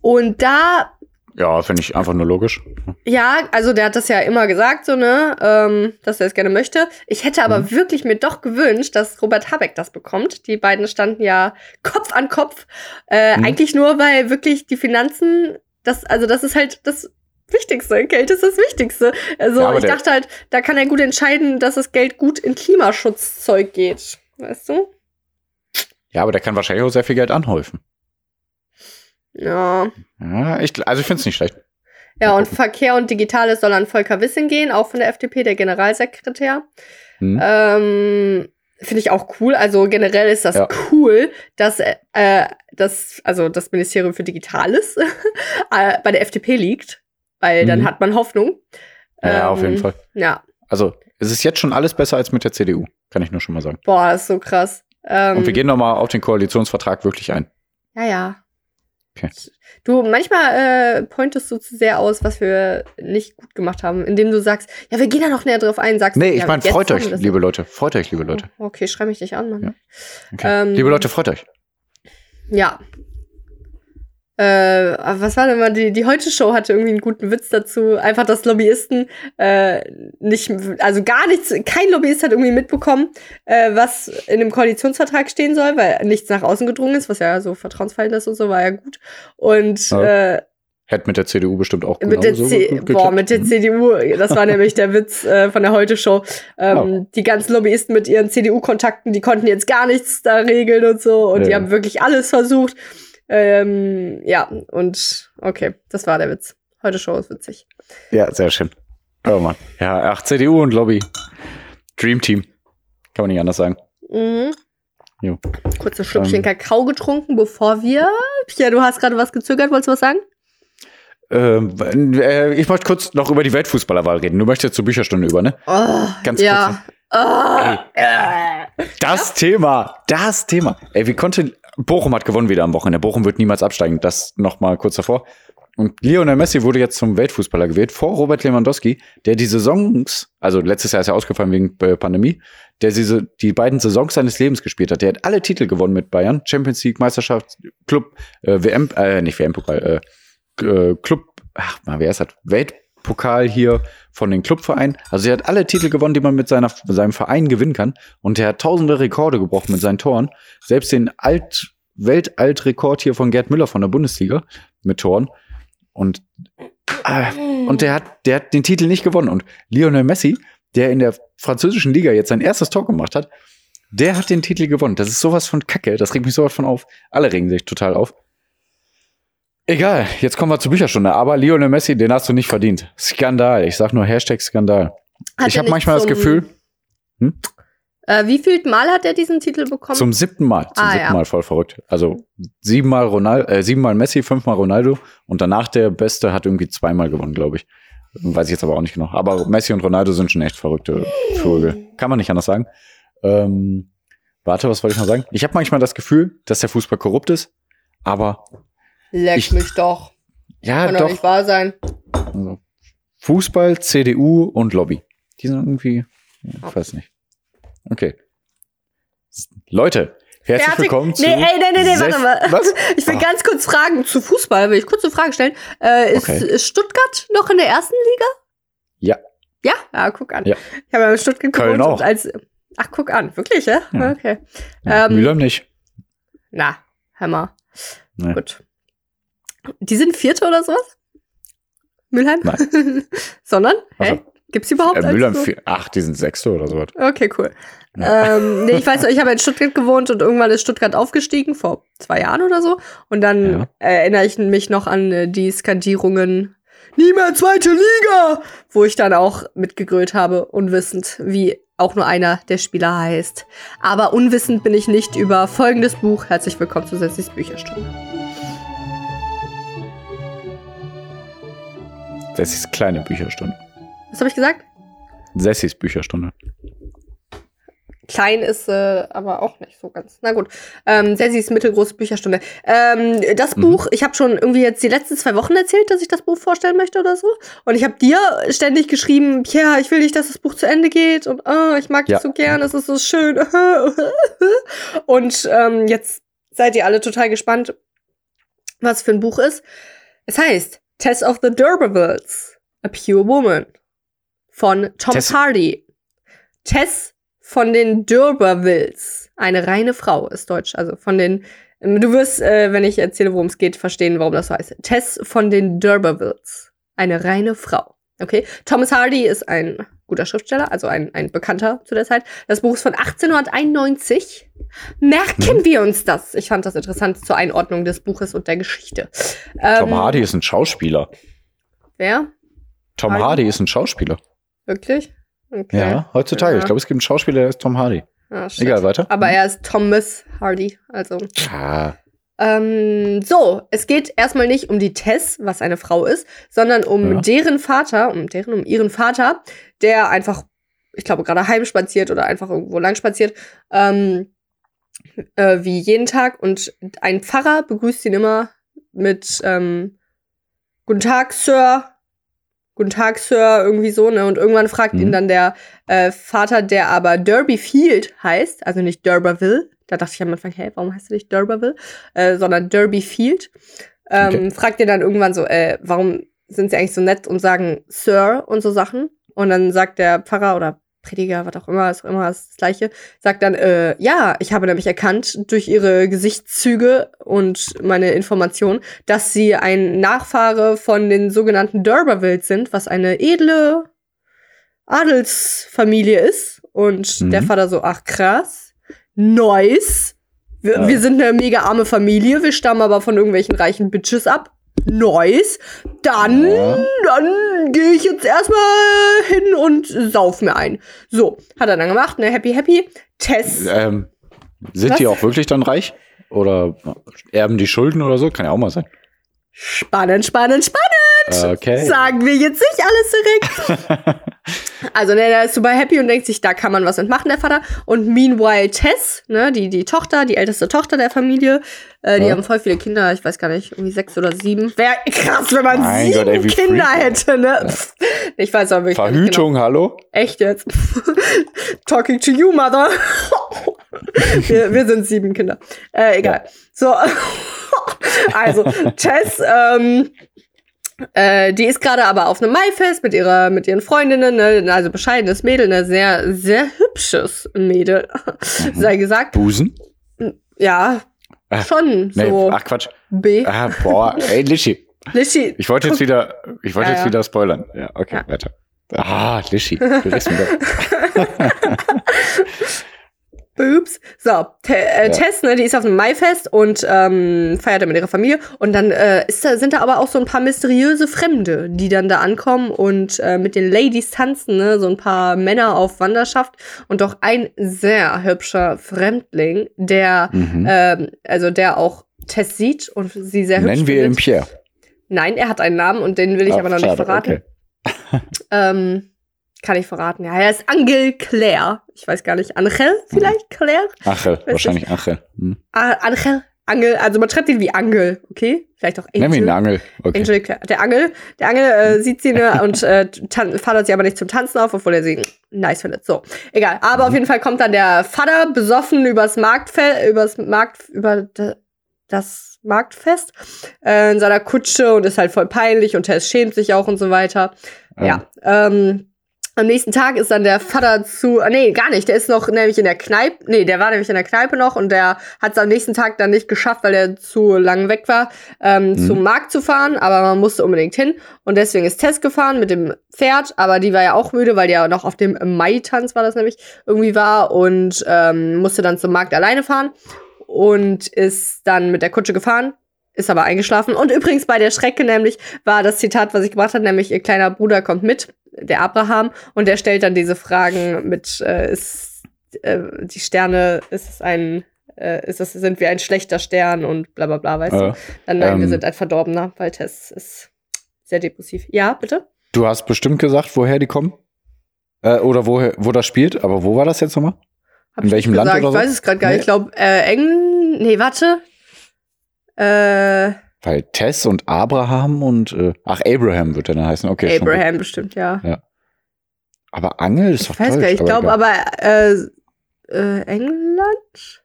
Speaker 2: Und da
Speaker 1: Ja, finde ich einfach nur logisch.
Speaker 2: ja, also der hat das ja immer gesagt, so, ne, ähm, dass er es gerne möchte. Ich hätte aber
Speaker 1: Mhm.
Speaker 2: wirklich mir doch gewünscht, dass Robert Habeck das bekommt. Die beiden standen ja Kopf an Kopf. Äh,
Speaker 1: Mhm.
Speaker 2: Eigentlich nur, weil wirklich die Finanzen, das, also das ist halt das Wichtigste. Geld ist das Wichtigste. Also
Speaker 1: Ja,
Speaker 2: ich dachte halt, da kann er gut entscheiden, dass das Geld gut in Klimaschutzzeug geht. Weißt du?
Speaker 1: Ja, aber der kann wahrscheinlich auch sehr viel Geld anhäufen.
Speaker 2: Ja.
Speaker 1: Ja, ich, also ich finde es nicht schlecht.
Speaker 2: Ja, und. Verkehr und Digitales soll an Volker Wissing gehen, auch von der FDP, der Generalsekretär.
Speaker 1: Hm?
Speaker 2: Ähm, Finde ich auch cool. Also generell ist das
Speaker 1: Ja.
Speaker 2: cool, dass äh, das, also das Ministerium für Digitales äh, bei der FDP liegt, weil dann
Speaker 1: Mhm.
Speaker 2: hat man Hoffnung.
Speaker 1: Ja, auf jeden
Speaker 2: Ähm,
Speaker 1: Fall.
Speaker 2: Ja,
Speaker 1: Also es ist jetzt schon alles besser als mit der CDU, kann ich nur schon mal sagen.
Speaker 2: boah, das ist so krass. Ähm,
Speaker 1: Und wir gehen nochmal auf den Koalitionsvertrag wirklich ein.
Speaker 2: Ja, ja.
Speaker 1: Okay.
Speaker 2: Du, manchmal äh, pointest du zu sehr aus, was wir nicht gut gemacht haben, indem du sagst, ja, wir gehen da noch näher drauf ein, sagst
Speaker 1: Nee, ich
Speaker 2: ja,
Speaker 1: meine, freut euch, liebe Leute. Freut euch, liebe Leute.
Speaker 2: Oh, Okay, schreib mich nicht an, Mann.
Speaker 1: Ja. Okay.
Speaker 2: Ähm,
Speaker 1: liebe Leute, freut euch.
Speaker 2: Ja. Äh, was war denn mal, die, die Heute-Show hatte irgendwie einen guten Witz dazu. Einfach, dass Lobbyisten äh, nicht, also gar nichts, kein Lobbyist hat irgendwie mitbekommen, äh, was in dem Koalitionsvertrag stehen soll, weil nichts nach außen gedrungen ist, was ja so Vertrauensverhältnis und so war ja gut. Und
Speaker 1: Ja.
Speaker 2: äh,
Speaker 1: Hätte mit der CDU bestimmt auch
Speaker 2: mit der, C
Speaker 1: gut
Speaker 2: boah, mit der
Speaker 1: Mhm.
Speaker 2: CDU, das war nämlich der Witz äh, von der Heute-Show. Ähm,
Speaker 1: Oh.
Speaker 2: Die ganzen Lobbyisten mit ihren CDU-Kontakten, die konnten jetzt gar nichts da regeln und so. Und die
Speaker 1: Ja.
Speaker 2: haben wirklich alles versucht. Ähm, ja, und okay, das war der Witz. Heute-Show ist witzig.
Speaker 1: Ja, sehr schön. Oh Mann. Ja, ach, CDU und Lobby. Dream Team. Kann man nicht anders sagen.
Speaker 2: Mhm.
Speaker 1: Jo.
Speaker 2: Kurz ein Schlückchen
Speaker 1: Ähm.
Speaker 2: Kakao getrunken, bevor wir. Pia, du hast gerade was gezögert, wolltest du was sagen?
Speaker 1: Ähm, äh, ich möchte kurz noch über die Weltfußballerwahl reden. Du möchtest zur Bücherstunde über, ne?
Speaker 2: Oh,
Speaker 1: Ganz
Speaker 2: ja. Oh, äh.
Speaker 1: Das Thema, das Thema. Ey, wie konnte Bochum hat gewonnen wieder am Wochenende. Bochum wird niemals absteigen. Das noch mal kurz davor. Und Lionel Messi wurde jetzt zum Weltfußballer gewählt vor Robert Lewandowski, der die Saisons, also letztes Jahr ist er ausgefallen wegen äh, Pandemie, der diese die beiden Saisons seines Lebens gespielt hat. Der hat alle Titel gewonnen mit Bayern, Champions League, Meisterschaft, Club, äh, WM, äh, nicht WM-Pokal, äh, äh, Club, ach mal, wer ist das? Weltpokal hier von den Clubvereinen. Also er hat alle Titel gewonnen, die man mit seiner, seinem Verein gewinnen kann. Und er hat tausende Rekorde gebrochen mit seinen Toren. Selbst den Alt, Weltaltrekord hier von Gerd Müller von der Bundesliga mit Toren. Und, äh, und der hat, der hat den Titel nicht gewonnen. Und Lionel Messi, der in der französischen Liga jetzt sein erstes Tor gemacht hat, der hat den Titel gewonnen. Das ist sowas von Kacke. Das regt mich sowas von auf. Alle regen sich total auf. Egal, jetzt kommen wir zur Bücherstunde. Aber Lionel Messi, den hast du nicht verdient. Skandal. Ich sag nur Hashtag Skandal.
Speaker 2: Hat
Speaker 1: ich habe manchmal das Gefühl,
Speaker 2: Äh, wie viel Mal hat er diesen Titel bekommen?
Speaker 1: zum siebten Mal, zum
Speaker 2: Ah,
Speaker 1: siebten
Speaker 2: ja.
Speaker 1: Mal voll verrückt. Also siebenmal Ronaldo, äh, siebenmal Messi, fünfmal Ronaldo und danach der Beste hat irgendwie zweimal gewonnen, glaube ich. Weiß ich jetzt aber auch nicht genau. Aber Messi und Ronaldo sind schon echt verrückte Vögel. Kann man nicht anders sagen. Ähm, warte, was wollte ich noch sagen? Ich habe manchmal das Gefühl, dass der Fußball korrupt ist, aber
Speaker 2: Leck
Speaker 1: ich-
Speaker 2: mich doch.
Speaker 1: ja,
Speaker 2: Kann doch
Speaker 1: doch.
Speaker 2: nicht wahr sein.
Speaker 1: Also, Fußball, CDU und Lobby. Die sind irgendwie, ich weiß nicht. Okay. Leute, herzlich
Speaker 2: Fertig.
Speaker 1: willkommen zu.
Speaker 2: Nee, ey, nee, nee, nee, warte mal.
Speaker 1: Was?
Speaker 2: Ich will
Speaker 1: Ah.
Speaker 2: ganz kurz fragen zu Fußball, will ich kurz eine Frage stellen. Äh, ist,
Speaker 1: Okay.
Speaker 2: ist Stuttgart noch in der ersten Liga?
Speaker 1: Ja.
Speaker 2: Ja? Ja, guck an.
Speaker 1: Ja.
Speaker 2: Ich habe ja in Stuttgart
Speaker 1: Köln
Speaker 2: gewohnt
Speaker 1: auch.
Speaker 2: Als, ach, guck an. Wirklich, ja?
Speaker 1: Ja.
Speaker 2: Okay.
Speaker 1: Ja,
Speaker 2: Ähm,
Speaker 1: Mülheim nicht.
Speaker 2: Na, Hammer.
Speaker 1: Nee.
Speaker 2: Gut. Die sind Vierte oder sowas? Mülheim?
Speaker 1: Nein.
Speaker 2: Sondern?
Speaker 1: Also,
Speaker 2: Hä? Gibt's die überhaupt?
Speaker 1: Äh, Mülheim,
Speaker 2: so?
Speaker 1: ach, die sind Sechste oder sowas.
Speaker 2: Okay, cool.
Speaker 1: Ja.
Speaker 2: Ähm, nee, ich weiß noch, ich habe in Stuttgart gewohnt und irgendwann ist Stuttgart aufgestiegen, vor zwei Jahren oder so. Und dann
Speaker 1: Ja.
Speaker 2: erinnere ich mich noch an äh, die Skandierungen Nie mehr zweite Liga! Wo ich dann auch mitgegrölt habe, unwissend, wie auch nur einer der Spieler heißt. Aber unwissend bin ich nicht über folgendes Buch. Herzlich willkommen zu Sessis Bücherstunde.
Speaker 1: Sessis kleine Bücherstunde.
Speaker 2: Was habe ich gesagt?
Speaker 1: Sessis Bücherstunde.
Speaker 2: Klein ist äh, aber auch nicht so ganz. Na gut. Ähm, Sessis mittelgroße Bücherstunde. Ähm, das
Speaker 1: Mhm.
Speaker 2: Buch, ich habe schon irgendwie jetzt die letzten zwei Wochen erzählt, dass ich das Buch vorstellen möchte oder so. Und ich habe dir ständig geschrieben, ja, ich will nicht, dass das Buch zu Ende geht und oh, ich mag
Speaker 1: Ja.
Speaker 2: das so gern, es ist so schön. und ähm, jetzt seid ihr alle total gespannt, was für ein Buch ist. Es heißt Tess of the D'Urbervilles, A Pure Woman von Tom
Speaker 1: Tess-
Speaker 2: Hardy. Tess von den D'Urbervilles, eine reine Frau ist deutsch, also von den du wirst, äh, wenn ich erzähle, worum es geht, verstehen, warum das so heißt. Tess von den D'Urbervilles, eine reine Frau. Okay, Thomas Hardy ist ein guter Schriftsteller, also ein, ein Bekannter zu der Zeit. Das Buch ist von 1891. Merken
Speaker 1: Mhm.
Speaker 2: wir uns das. Ich fand das interessant zur Einordnung des Buches und der Geschichte.
Speaker 1: Tom
Speaker 2: Ähm,
Speaker 1: Hardy ist ein Schauspieler.
Speaker 2: Wer?
Speaker 1: Tom
Speaker 2: Hardy?
Speaker 1: Hardy ist ein Schauspieler.
Speaker 2: Wirklich? Okay.
Speaker 1: Ja, heutzutage.
Speaker 2: Ja.
Speaker 1: Ich glaube, es gibt einen Schauspieler, der ist Tom Hardy.
Speaker 2: Ah.
Speaker 1: Egal, weiter.
Speaker 2: Aber er ist Thomas Hardy, also.
Speaker 1: Ah,
Speaker 2: Ähm, so, es geht erstmal nicht um die Tess, was eine Frau ist, sondern um
Speaker 1: Ja.
Speaker 2: deren Vater, um deren, um ihren Vater, der einfach, ich glaube, gerade heimspaziert oder einfach irgendwo lang spaziert, ähm, äh, wie jeden Tag. Und ein Pfarrer begrüßt ihn immer mit ähm, Guten Tag, Sir. Guten Tag, Sir, irgendwie so, ne? Und irgendwann fragt
Speaker 1: Mhm.
Speaker 2: ihn dann der äh, Vater, der aber Derby Field heißt, also nicht D'Urberville. Da dachte ich am Anfang, hey, warum heißt er nicht D'Urberville? Äh, sondern Derby Field. Ähm,
Speaker 1: Okay.
Speaker 2: Fragt ihr dann irgendwann so, äh, warum sind sie eigentlich so nett und sagen Sir und so Sachen? Und dann sagt der Pfarrer oder Prediger, was auch immer, ist auch immer das Gleiche, sagt dann, äh, ja, ich habe nämlich erkannt durch ihre Gesichtszüge und meine Information, dass sie ein Nachfahre von den sogenannten D'Urbervilles sind, was eine edle Adelsfamilie ist. Und
Speaker 1: Mhm.
Speaker 2: der Vater so, ach krass, nice. Wir,
Speaker 1: Ja.
Speaker 2: wir sind eine mega arme Familie, wir stammen aber von irgendwelchen reichen Bitches ab. Nice. Dann,
Speaker 1: Ja.
Speaker 2: dann gehe ich jetzt erstmal hin und sauf mir ein. So, hat er dann gemacht, ne? Happy, happy. Tess.
Speaker 1: ähm, sind
Speaker 2: Was?
Speaker 1: die auch wirklich dann reich? Oder erben die Schulden oder so? Kann ja auch mal sein.
Speaker 2: Spannend, spannend, spannend.
Speaker 1: Okay.
Speaker 2: Sagen wir jetzt nicht alles direkt. Also, ne, der ist super happy und denkt sich, da kann man was mitmachen, der Vater. Und meanwhile Tess, ne, die, die Tochter, die älteste Tochter der Familie, äh, die
Speaker 1: Ja.
Speaker 2: haben voll viele Kinder, ich weiß gar nicht, irgendwie sechs oder sieben. Wäre krass, wenn man
Speaker 1: Mein
Speaker 2: sieben
Speaker 1: Gott,
Speaker 2: Kinder
Speaker 1: freaky.
Speaker 2: hätte, ne? Pff, Ich weiß aber wirklich
Speaker 1: Verhütung, hallo?
Speaker 2: Genau. Echt jetzt? Talking to you, Mother. wir, wir sind sieben Kinder. Äh, egal. So. also, Tess, ähm, äh, die ist gerade aber auf einem Maifest mit ihrer, mit ihren Freundinnen, ne? also bescheidenes Mädel, ne? sehr, sehr hübsches Mädel,
Speaker 1: Mhm.
Speaker 2: sei gesagt.
Speaker 1: Busen?
Speaker 2: Ja,
Speaker 1: Ah,
Speaker 2: schon
Speaker 1: Nee,
Speaker 2: so
Speaker 1: ach Quatsch.
Speaker 2: B.
Speaker 1: Ah, boah, ey, Lischi.
Speaker 2: Lischi,
Speaker 1: Ich wollte jetzt wieder, ich wollte
Speaker 2: Ja,
Speaker 1: jetzt wieder spoilern. Ja, okay,
Speaker 2: Ja.
Speaker 1: weiter. Ah, Lischi. Du mich
Speaker 2: Boobs. So, Te äh,
Speaker 1: Ja.
Speaker 2: Tess, ne, die ist auf einem Maifest und ähm, feiert da mit ihrer Familie. Und dann äh, da, sind da aber auch so ein paar mysteriöse Fremde, die dann da ankommen und äh, mit den Ladies tanzen, ne? So ein paar Männer auf Wanderschaft und doch ein sehr hübscher Fremdling, der,
Speaker 1: Mhm.
Speaker 2: ähm, also der auch Tess sieht und sie sehr hübsch
Speaker 1: Nennen wir ihn. Pierre.
Speaker 2: Nein, er hat einen Namen und den will ich
Speaker 1: Ah,
Speaker 2: aber noch nicht
Speaker 1: schade,
Speaker 2: verraten.
Speaker 1: okay.
Speaker 2: Ähm, kann ich verraten. Ja, er ist Angel Claire. Ich weiß gar nicht. Angel vielleicht? Claire?
Speaker 1: Achel,
Speaker 2: Weiß
Speaker 1: wahrscheinlich Achel. Hm.
Speaker 2: Ah, Angel, Angel, also man schreibt ihn wie Angel, okay? Vielleicht auch Angel.
Speaker 1: Wir ihn Angel. Okay.
Speaker 2: Angel, Claire. der Angel, der Angel äh, sieht sie ne, und äh, fordert sie aber nicht zum Tanzen auf, obwohl er sie nice findet. So, egal. Aber
Speaker 1: Mhm.
Speaker 2: auf jeden Fall kommt dann der Vater besoffen übers Marktfeld, übers Markt, über das Marktfest äh, in seiner Kutsche und ist halt voll peinlich und Tess schämt sich auch und so weiter. Ja. Ähm, am nächsten Tag ist dann der Vater zu. ah, Nee, gar nicht. Der ist noch nämlich in der Kneipe. Nee, der war nämlich in der Kneipe noch und der hat es am nächsten Tag dann nicht geschafft, weil er zu lang weg war, ähm,
Speaker 1: Mhm.
Speaker 2: zum Markt zu fahren. Aber man musste unbedingt hin. Und deswegen ist Tess gefahren mit dem Pferd. Aber die war ja auch müde, weil die ja noch auf dem Mai-Tanz war das nämlich irgendwie war und ähm, musste dann zum Markt alleine fahren und ist dann mit der Kutsche gefahren. Ist aber eingeschlafen. Und übrigens bei der Strecke nämlich war das Zitat, was ich gebracht habe, nämlich ihr kleiner Bruder kommt mit, der Abraham, und der stellt dann diese Fragen mit, äh, ist äh, die Sterne, ist es ein, äh, ist es, sind wir ein schlechter Stern und bla bla bla, weißt du? Dann nein, wir
Speaker 1: ähm,
Speaker 2: sind ein Verdorbener, weil Tess ist sehr depressiv. Ja, bitte?
Speaker 1: du hast bestimmt gesagt, woher die kommen? Äh, oder woher, wo das spielt, aber wo war das jetzt nochmal?
Speaker 2: Hab
Speaker 1: In welchem
Speaker 2: nicht
Speaker 1: Land
Speaker 2: gesagt.
Speaker 1: oder so?
Speaker 2: Ich weiß es gerade gar nicht.
Speaker 1: Nee.
Speaker 2: Ich glaube, äh, England. Nee, warte. Äh,
Speaker 1: Weil Tess und Abraham und äh, ach Abraham wird der dann heißen. Okay.
Speaker 2: Abraham bestimmt, ja.
Speaker 1: Aber Angel ist doch
Speaker 2: Ich weiß
Speaker 1: Deutsch,
Speaker 2: gar nicht. Ich glaube aber, äh, äh, England?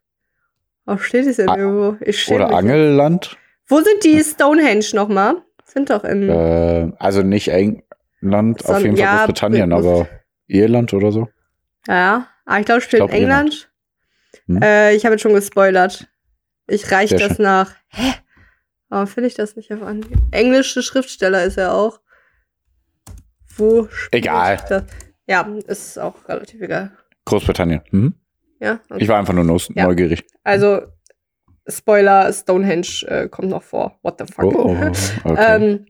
Speaker 2: Wo steht es denn
Speaker 1: A-
Speaker 2: irgendwo? Ich
Speaker 1: Oder
Speaker 2: mich.
Speaker 1: Angelland.
Speaker 2: Wo sind die Stonehenge nochmal? Sind doch in.
Speaker 1: Äh, also nicht England, auf jeden Fall
Speaker 2: ja,
Speaker 1: Großbritannien,
Speaker 2: Brit-
Speaker 1: aber Irland oder so.
Speaker 2: Ja, aber ich glaube, es steht
Speaker 1: glaub,
Speaker 2: in England.
Speaker 1: Hm.
Speaker 2: Äh, ich habe jetzt schon gespoilert. Ich reiche das
Speaker 1: schön.
Speaker 2: nach. Hä? Warum finde ich das nicht auf Anhieb? Englische Schriftsteller ist er auch. Wo
Speaker 1: Egal.
Speaker 2: Das? Ja, ist auch relativ egal.
Speaker 1: Großbritannien. Mhm.
Speaker 2: Ja, okay.
Speaker 1: Ich war einfach nur
Speaker 2: Ja.
Speaker 1: neugierig.
Speaker 2: also Spoiler, Stonehenge äh, kommt noch vor. What the fuck?
Speaker 1: Oh, okay.
Speaker 2: Ähm,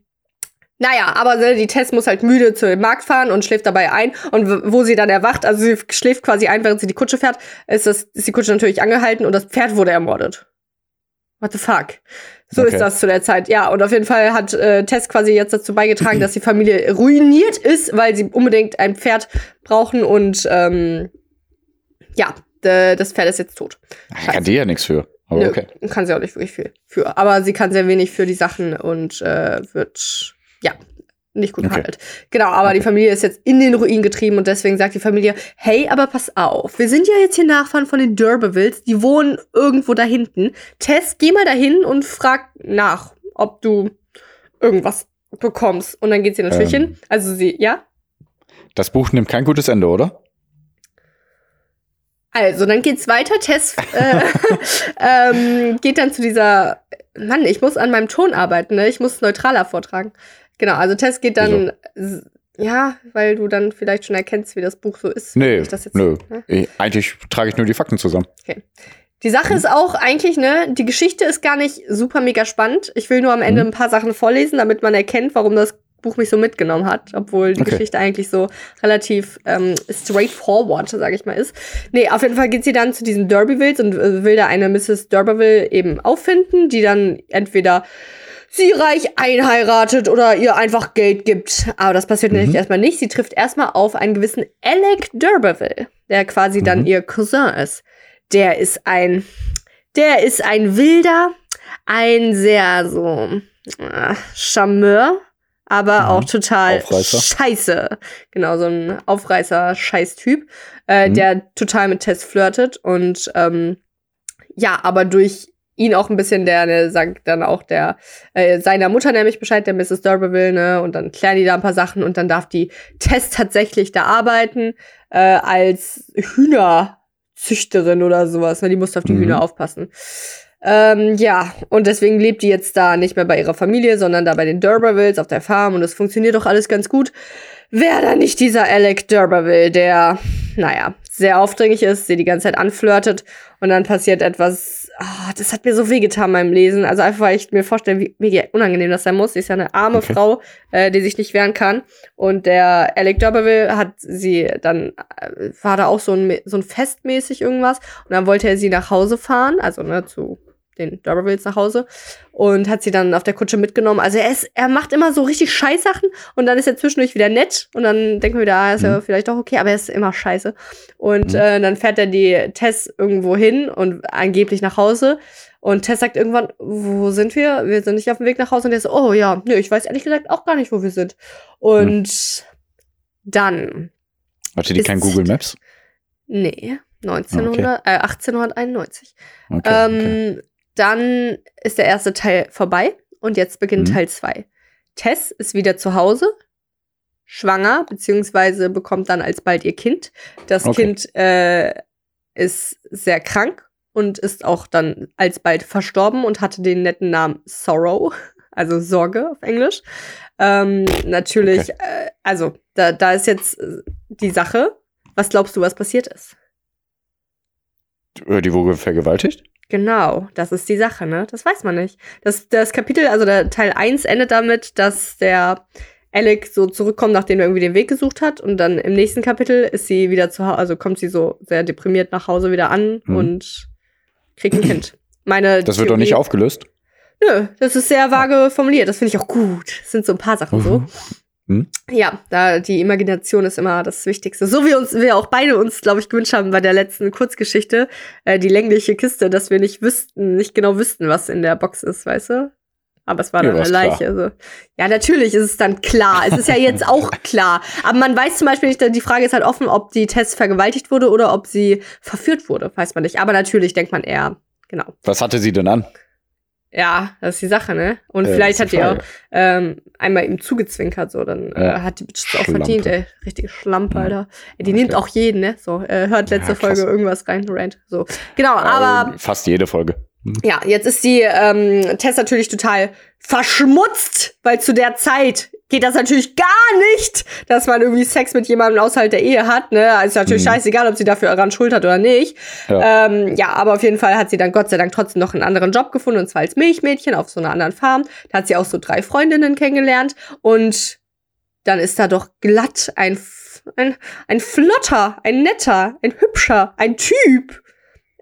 Speaker 2: naja, aber ne, die Tess muss halt müde zu dem Markt fahren und schläft dabei ein. Und wo sie dann erwacht, also sie schläft quasi ein, während sie die Kutsche fährt, ist, das, ist die Kutsche natürlich angehalten und das Pferd wurde ermordet. What the fuck? So
Speaker 1: Okay.
Speaker 2: ist das zu der Zeit. Ja, und auf jeden Fall hat äh, Tess quasi jetzt dazu beigetragen, dass die Familie ruiniert ist, weil sie unbedingt ein Pferd brauchen und ähm, ja, das Pferd ist jetzt tot.
Speaker 1: Ich kann die ja nichts für. Aber
Speaker 2: Nö,
Speaker 1: okay.
Speaker 2: kann sie auch nicht wirklich viel für. Aber sie kann sehr wenig für die Sachen und äh, wird, ja, nicht gut
Speaker 1: Okay.
Speaker 2: behandelt. Genau, aber die
Speaker 1: Okay.
Speaker 2: Familie ist jetzt in den Ruin getrieben und deswegen sagt die Familie, hey, aber pass auf, wir sind ja jetzt hier Nachfahren von den D'Urbervilles, die wohnen irgendwo da hinten. Tess, geh mal dahin und frag nach, ob du irgendwas bekommst. Und dann geht sie natürlich
Speaker 1: Ähm.
Speaker 2: hin. Also sie, ja?
Speaker 1: Das Buch nimmt kein gutes Ende, oder?
Speaker 2: Also, dann geht's weiter. Tess äh, ähm, geht dann zu dieser. Mann, ich muss an meinem Ton arbeiten, ne? Ich muss neutraler vortragen. Genau, also Tess geht dann. s- Ja, weil du dann vielleicht schon erkennst, wie das Buch so ist.
Speaker 1: Nee,
Speaker 2: jetzt,
Speaker 1: nö.
Speaker 2: ne?
Speaker 1: Ich, eigentlich trage ich nur die Fakten zusammen.
Speaker 2: Die Sache ist auch eigentlich, ne, die Geschichte ist gar nicht super mega spannend. Ich will nur am Ende
Speaker 1: Mhm.
Speaker 2: ein paar Sachen vorlesen, damit man erkennt, warum das Buch mich so mitgenommen hat, obwohl die
Speaker 1: Okay.
Speaker 2: Geschichte eigentlich so relativ ähm, straightforward, sage ich mal, ist. Nee, auf jeden Fall geht sie dann zu diesen Derbyvilles und äh, will da eine Mrs. D'Urberville eben auffinden, die dann entweder sie reich einheiratet oder ihr einfach Geld gibt. Aber das passiert
Speaker 1: Mhm.
Speaker 2: nämlich erstmal nicht. Sie trifft erstmal auf einen gewissen Alec D'Urberville, der quasi dann
Speaker 1: Mhm.
Speaker 2: ihr Cousin ist. Der ist ein, der ist ein wilder, ein sehr so äh, Charmeur, aber
Speaker 1: Mhm.
Speaker 2: auch total
Speaker 1: Aufreißer.
Speaker 2: scheiße. Genau, so ein Aufreißer-Scheiß-Typ, äh,
Speaker 1: Mhm.
Speaker 2: der total mit Tess flirtet und ähm, ja, aber durch ihn auch ein bisschen, der ne, sagt dann auch der äh, seiner Mutter nämlich Bescheid, der Mrs. D'Urberville, ne, und dann klären die da ein paar Sachen und dann darf die Tess tatsächlich da arbeiten äh, als Hühnerzüchterin oder sowas. Ne? Die muss auf die
Speaker 1: Mhm.
Speaker 2: Hühner aufpassen. Ähm, ja, und deswegen lebt die jetzt da nicht mehr bei ihrer Familie, sondern da bei den D'Urbervilles auf der Farm und es funktioniert doch alles ganz gut. Wäre da nicht dieser Alec D'Urberville, der, naja, sehr aufdringlich ist, sie die ganze Zeit anflirtet und dann passiert etwas, ah, das hat mir so wehgetan beim Lesen. Also einfach, weil ich mir vorstellen, wie mega unangenehm das sein muss. Sie ist ja eine arme
Speaker 1: Okay.
Speaker 2: Frau, äh, die sich nicht wehren kann. Und der Alec D'Urberville hat sie dann, äh, war da auch so ein, so ein Festmäßig irgendwas. Und dann wollte er sie nach Hause fahren, also ne, zu den D'Urbervilles nach Hause und hat sie dann auf der Kutsche mitgenommen. Also er ist, er macht immer so richtig Scheißsachen und dann ist er zwischendurch wieder nett und dann denken wir wieder, ah, ist ja
Speaker 1: Mhm.
Speaker 2: vielleicht doch okay, aber er ist immer scheiße. Und
Speaker 1: Mhm.
Speaker 2: äh, dann fährt er die Tess irgendwo hin und angeblich nach Hause. Und Tess sagt irgendwann, wo sind wir? Wir sind nicht auf dem Weg nach Hause. Und er so, oh ja, nö, ich weiß ehrlich gesagt auch gar nicht, wo wir sind. Und dann,
Speaker 1: Hatte die kein Google Maps?
Speaker 2: nee, 1900, äh, 1891.
Speaker 1: Okay, okay.
Speaker 2: Dann ist der erste Teil vorbei und jetzt beginnt
Speaker 1: Mhm.
Speaker 2: Teil 2. Tess ist wieder zu Hause, schwanger, beziehungsweise bekommt dann alsbald ihr Kind. Das
Speaker 1: Okay.
Speaker 2: Kind äh, ist sehr krank und ist auch dann alsbald verstorben und hatte den netten Namen Sorrow, also Sorge auf Englisch. Ähm, natürlich, äh, also da, da ist jetzt äh, die Sache. Was glaubst du, was passiert ist?
Speaker 1: Äh, Die wurde vergewaltigt?
Speaker 2: Genau, das ist die Sache, ne? Das weiß man nicht. Das, das Kapitel, also der Teil 1 endet damit, dass der Alec so zurückkommt, nachdem er irgendwie den Weg gesucht hat. Und dann im nächsten Kapitel ist sie wieder zu Hause, also kommt sie so sehr deprimiert nach Hause wieder an
Speaker 1: Mhm.
Speaker 2: und kriegt ein Kind. Meine
Speaker 1: Das wird doch
Speaker 2: Theorie-
Speaker 1: nicht aufgelöst.
Speaker 2: Nö, das ist sehr vage formuliert. Das finde ich auch gut. Das sind so ein paar Sachen so.
Speaker 1: Hm?
Speaker 2: Ja, da die Imagination ist immer das Wichtigste. So wie uns wir auch beide uns, glaube ich, gewünscht haben bei der letzten Kurzgeschichte, äh, die längliche Kiste, dass wir nicht wüssten, nicht genau wüssten, was in der Box ist, weißt du? Aber es war
Speaker 1: Ja,
Speaker 2: dann eine
Speaker 1: war's
Speaker 2: Leiche. Also. Ja, natürlich ist es dann klar. Es ist ja jetzt auch klar. Aber man weiß zum Beispiel nicht, die Frage ist halt offen, ob die Tess vergewaltigt wurde oder ob sie verführt wurde. Weiß man nicht. Aber natürlich denkt man eher, genau.
Speaker 1: Was hatte sie denn an?
Speaker 2: Ja, das ist die Sache, ne? Und
Speaker 1: Äh,
Speaker 2: vielleicht hat
Speaker 1: die
Speaker 2: auch ähm, einmal ihm zugezwinkert, so, dann
Speaker 1: Ja.
Speaker 2: äh, hat die Bitch auch verdient, ey. Richtige Schlampe,
Speaker 1: Ja.
Speaker 2: Alter. Ey, die
Speaker 1: Okay.
Speaker 2: nimmt auch jeden, ne? So, äh, hört letzte
Speaker 1: Ja.
Speaker 2: Folge irgendwas rein, Rant. So. Genau, aber
Speaker 1: fast jede Folge.
Speaker 2: ja, jetzt ist die ähm, Tess natürlich total verschmutzt, weil zu der Zeit geht das natürlich gar nicht, dass man irgendwie Sex mit jemandem außerhalb der Ehe hat. Ne? Also ist natürlich
Speaker 1: Mhm.
Speaker 2: scheißegal, ob sie dafür daran schuld hat oder nicht.
Speaker 1: Ja.
Speaker 2: Ähm, ja, aber auf jeden Fall hat sie dann Gott sei Dank trotzdem noch einen anderen Job gefunden, und zwar als Milchmädchen auf so einer anderen Farm. Da hat sie auch so drei Freundinnen kennengelernt und dann ist da doch glatt ein, ein, ein flotter, ein netter, ein hübscher, ein Typ,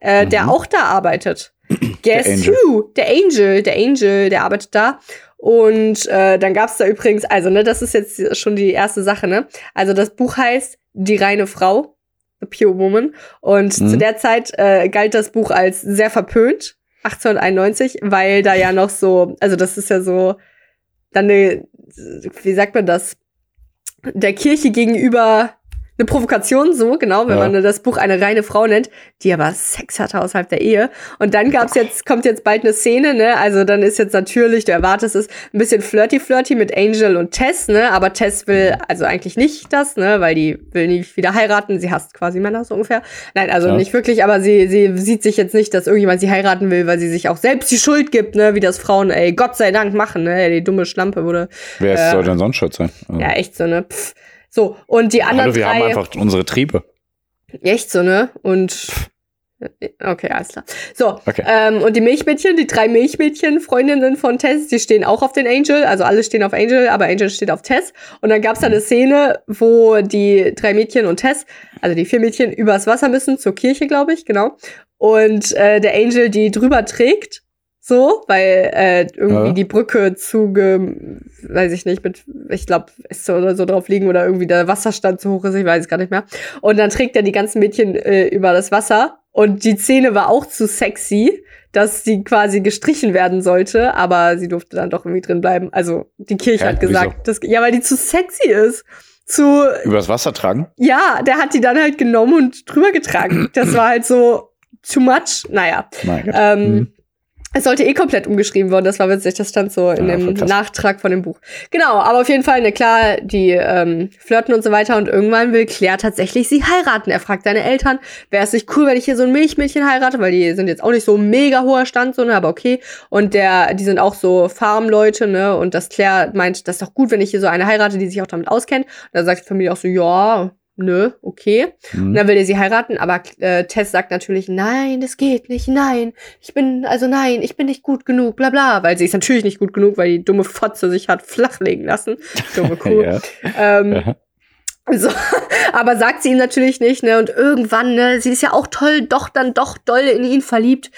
Speaker 2: äh, der
Speaker 1: Mhm.
Speaker 2: auch da arbeitet. Guess
Speaker 1: Angel.
Speaker 2: who? Der Angel, der Angel, der arbeitet da. Und äh, dann gab's da übrigens, also ne, das ist jetzt schon die erste Sache, ne? Also das Buch heißt Die reine Frau, The Pure Woman. Und
Speaker 1: Mhm.
Speaker 2: zu der Zeit äh, galt das Buch als sehr verpönt, 1891, weil da ja noch so, also das ist ja so, dann eine, wie sagt man das, der Kirche gegenüber eine Provokation, so genau, wenn
Speaker 1: Ja.
Speaker 2: man das Buch eine reine Frau nennt, die aber Sex hatte außerhalb der Ehe. Und dann gab's jetzt, kommt jetzt bald eine Szene, ne? Also dann ist jetzt natürlich, du erwartest es, ein bisschen flirty-flirty mit Angel und Tess, ne? Aber Tess will also eigentlich nicht das, ne? Weil die will nicht wieder heiraten. Sie hasst quasi Männer so ungefähr. Nein, also
Speaker 1: Ja.
Speaker 2: nicht wirklich, aber sie, sie sieht sich jetzt nicht, dass irgendjemand sie heiraten will, weil sie sich auch selbst die Schuld gibt, ne? Wie das Frauen, ey, Gott sei Dank machen, ne? Die dumme Schlampe wurde,
Speaker 1: Wer
Speaker 2: Äh,
Speaker 1: soll denn sonst schuld sein? Also,
Speaker 2: ja, echt so, ne? Pff. So, und die anderen
Speaker 1: Hallo, wir
Speaker 2: drei.
Speaker 1: haben einfach unsere Triebe.
Speaker 2: Echt so, ne? Und okay, alles klar. So,
Speaker 1: Okay.
Speaker 2: ähm, und die Milchmädchen, die drei Milchmädchen, Freundinnen von Tess, die stehen auch auf den Angel. Also alle stehen auf Angel, aber Angel steht auf Tess. Und dann gab's da eine Szene, wo die drei Mädchen und Tess, also die vier Mädchen, übers Wasser müssen, zur Kirche, glaube ich, genau. Und äh, der Angel die drüber trägt. So, weil äh, irgendwie
Speaker 1: Ja.
Speaker 2: die Brücke zuge, weiß ich nicht, mit, ich glaube, Äste oder so drauf liegen oder irgendwie der Wasserstand zu hoch ist, ich weiß es gar nicht mehr. Und dann trägt er die ganzen Mädchen äh, über das Wasser. Und die Szene war auch zu sexy, dass sie quasi gestrichen werden sollte, aber sie durfte dann doch irgendwie drin bleiben. Also die Kirche
Speaker 1: Hä?
Speaker 2: hat gesagt, dass, ja, weil die zu sexy ist. Zu,
Speaker 1: Übers Wasser tragen?
Speaker 2: ja, der hat die dann halt genommen und drüber getragen. Das war halt so too much. Naja.
Speaker 1: Mein Gott.
Speaker 2: Ähm,
Speaker 1: Mhm.
Speaker 2: Es sollte eh komplett umgeschrieben worden, das war witzig, das stand so in
Speaker 1: Ja,
Speaker 2: dem. Nachtrag von dem Buch. Genau, aber auf jeden Fall, ne, klar, die ähm, flirten und so weiter und irgendwann will Claire tatsächlich sie heiraten. Er fragt seine Eltern, wäre es nicht cool, wenn ich hier so ein Milchmädchen heirate, weil die sind jetzt auch nicht so mega hoher Stand, so, ne, aber okay. Und der, die sind auch so Farmleute, ne, und das Claire meint, das ist doch gut, wenn ich hier so eine heirate, die sich auch damit auskennt. Und da sagt die Familie auch so, ja, nö, okay. Und
Speaker 1: Mhm.
Speaker 2: dann will er sie heiraten, aber äh, Tess sagt natürlich, nein, das geht nicht, nein, ich bin, also nein, ich bin nicht gut genug, bla bla, weil sie ist natürlich nicht gut genug, weil die dumme Fotze sich hat flachlegen lassen. Dumme Kuh.
Speaker 1: ja.
Speaker 2: ähm,
Speaker 1: Ja.
Speaker 2: so, aber sagt sie ihm natürlich nicht, ne? Und irgendwann, ne, sie ist ja auch toll, doch dann doch doll in ihn verliebt.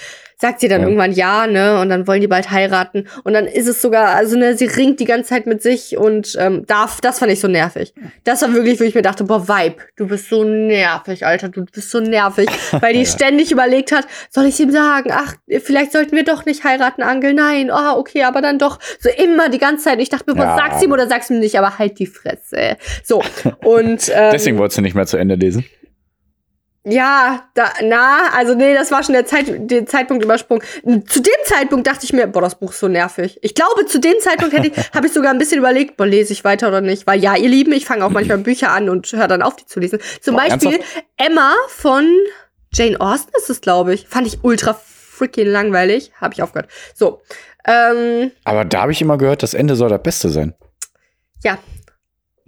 Speaker 2: Sagt sie dann
Speaker 1: Ja.
Speaker 2: irgendwann ja, ne? Und dann wollen die bald heiraten. Und dann ist es sogar, also ne, sie ringt die ganze Zeit mit sich und ähm, darf, das fand ich so nervig. Das war wirklich, wo ich mir dachte, boah, Vibe, du bist so nervig, Alter, du bist so nervig. Weil die ständig überlegt hat, soll ich ihm sagen, ach, vielleicht sollten wir doch nicht heiraten, Angel, nein, oh, okay, aber dann doch. So immer die ganze Zeit. Ich dachte mir, boah,
Speaker 1: Ja.
Speaker 2: sag's ihm oder sag's ihm nicht, aber halt die Fresse. So, und ähm,
Speaker 1: Deswegen wolltest du nicht mehr zu Ende lesen.
Speaker 2: Ja, da, na, also nee, das war schon der, Zeit, der Zeitpunkt übersprungen. Zu dem Zeitpunkt dachte ich mir, boah, das Buch ist so nervig. Ich glaube, zu dem Zeitpunkt hätte ich, habe ich sogar ein bisschen überlegt, boah, lese ich weiter oder nicht. Weil ja, ihr Lieben, ich fange auch manchmal Bücher an und höre dann auf, die zu lesen. Zum
Speaker 1: Boah,
Speaker 2: Beispiel
Speaker 1: ernsthaft?
Speaker 2: Emma von Jane Austen ist es, glaube ich. Fand ich ultra freaking langweilig. Habe ich aufgehört. So, ähm,
Speaker 1: Aber da habe ich immer gehört, das Ende soll das Beste sein.
Speaker 2: ja,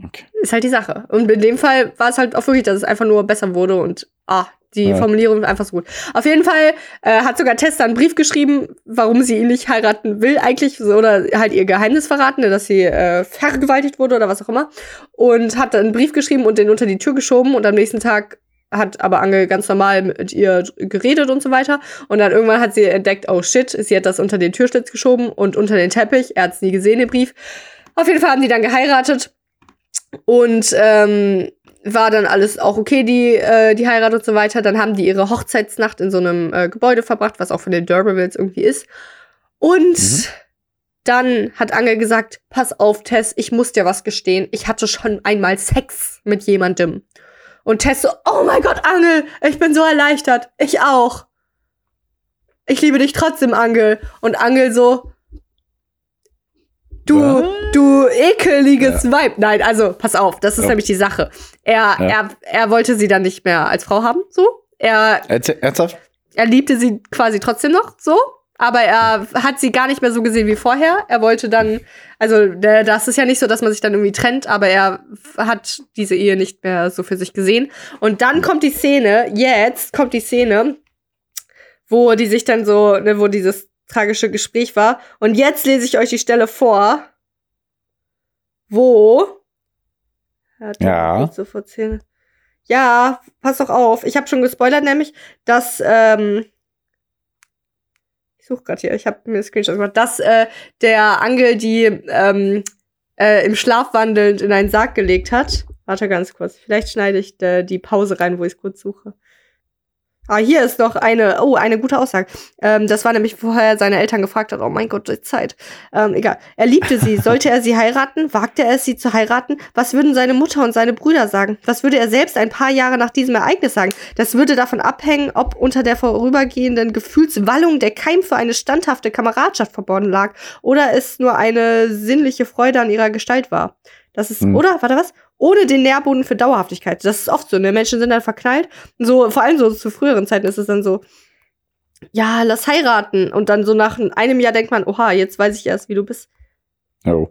Speaker 1: Okay.
Speaker 2: ist halt die Sache. Und in dem Fall war es halt auch wirklich, dass es einfach nur besser wurde und ah, die
Speaker 1: Ja.
Speaker 2: Formulierung ist einfach so gut. Auf jeden Fall äh, hat sogar Tessa einen Brief geschrieben, warum sie ihn nicht heiraten will eigentlich oder halt ihr Geheimnis verraten, ne, dass sie äh, vergewaltigt wurde oder was auch immer. Und hat dann einen Brief geschrieben und den unter die Tür geschoben und am nächsten Tag hat aber Angel ganz normal mit ihr geredet und so weiter. Und dann irgendwann hat sie entdeckt, oh shit, sie hat das unter den Türschlitz geschoben und unter den Teppich. Er hat es nie gesehen, den Brief. Auf jeden Fall haben die dann geheiratet. Und ähm, war dann alles auch okay, die, äh, die Heirat und so weiter. Dann haben die ihre Hochzeitsnacht in so einem äh, Gebäude verbracht, was auch von den D'Urbervilles irgendwie ist. Und
Speaker 1: Mhm.
Speaker 2: dann hat Angel gesagt, pass auf, Tess, ich muss dir was gestehen. Ich hatte schon einmal Sex mit jemandem. Und Tess so, oh mein Gott, Angel, ich bin so erleichtert. Ich auch. Ich liebe dich trotzdem, Angel. Und Angel so, du,
Speaker 1: Was?
Speaker 2: du ekeliges Weib. Nein, also, pass auf, das ist
Speaker 1: Ja.
Speaker 2: nämlich die Sache. Er,
Speaker 1: Ja.
Speaker 2: er, er wollte sie dann nicht mehr als Frau haben, so. Er,
Speaker 1: Ernsthaft?
Speaker 2: er liebte sie quasi trotzdem noch so, aber er hat sie gar nicht mehr so gesehen wie vorher. Er wollte dann, also das ist ja nicht so, dass man sich dann irgendwie trennt, aber er hat diese Ehe nicht mehr so für sich gesehen. Und dann kommt die Szene, jetzt kommt die Szene, wo die sich dann so, ne, wo dieses tragische Gespräch war. Und jetzt lese ich euch die Stelle vor, wo hat
Speaker 1: Ja.
Speaker 2: sofort Szene. Ja, pass doch auf. Ich habe schon gespoilert, nämlich, dass ähm, ich suche gerade hier, ich habe mir Screenshots gemacht, dass äh, der Angel die ähm, äh, im Schlaf wandelnd in einen Sarg gelegt hat. Warte ganz kurz, vielleicht schneide ich äh, die Pause rein, wo ich es kurz suche. Ah, hier ist noch eine, oh, eine gute Aussage. Ähm, das war nämlich vorher seine Eltern gefragt hat, oh mein Gott, die Zeit. Ähm, egal. Er liebte sie. Sollte er sie heiraten? Wagte er es, sie zu heiraten? Was würden seine Mutter und seine Brüder sagen? Was würde er selbst ein paar Jahre nach diesem Ereignis sagen? Das würde davon abhängen, ob unter der vorübergehenden Gefühlswallung der Keim für eine standhafte Kameradschaft verborgen lag oder es nur eine sinnliche Freude an ihrer Gestalt war. Das ist,
Speaker 1: Hm.
Speaker 2: oder? Warte, was? Ohne den Nährboden für Dauerhaftigkeit. Das ist oft so, ne? Menschen sind dann verknallt. So, vor allem so zu früheren Zeiten ist es dann so, ja, lass heiraten. Und dann so nach einem Jahr denkt man, oha, jetzt weiß ich erst, wie du bist.
Speaker 1: Oh.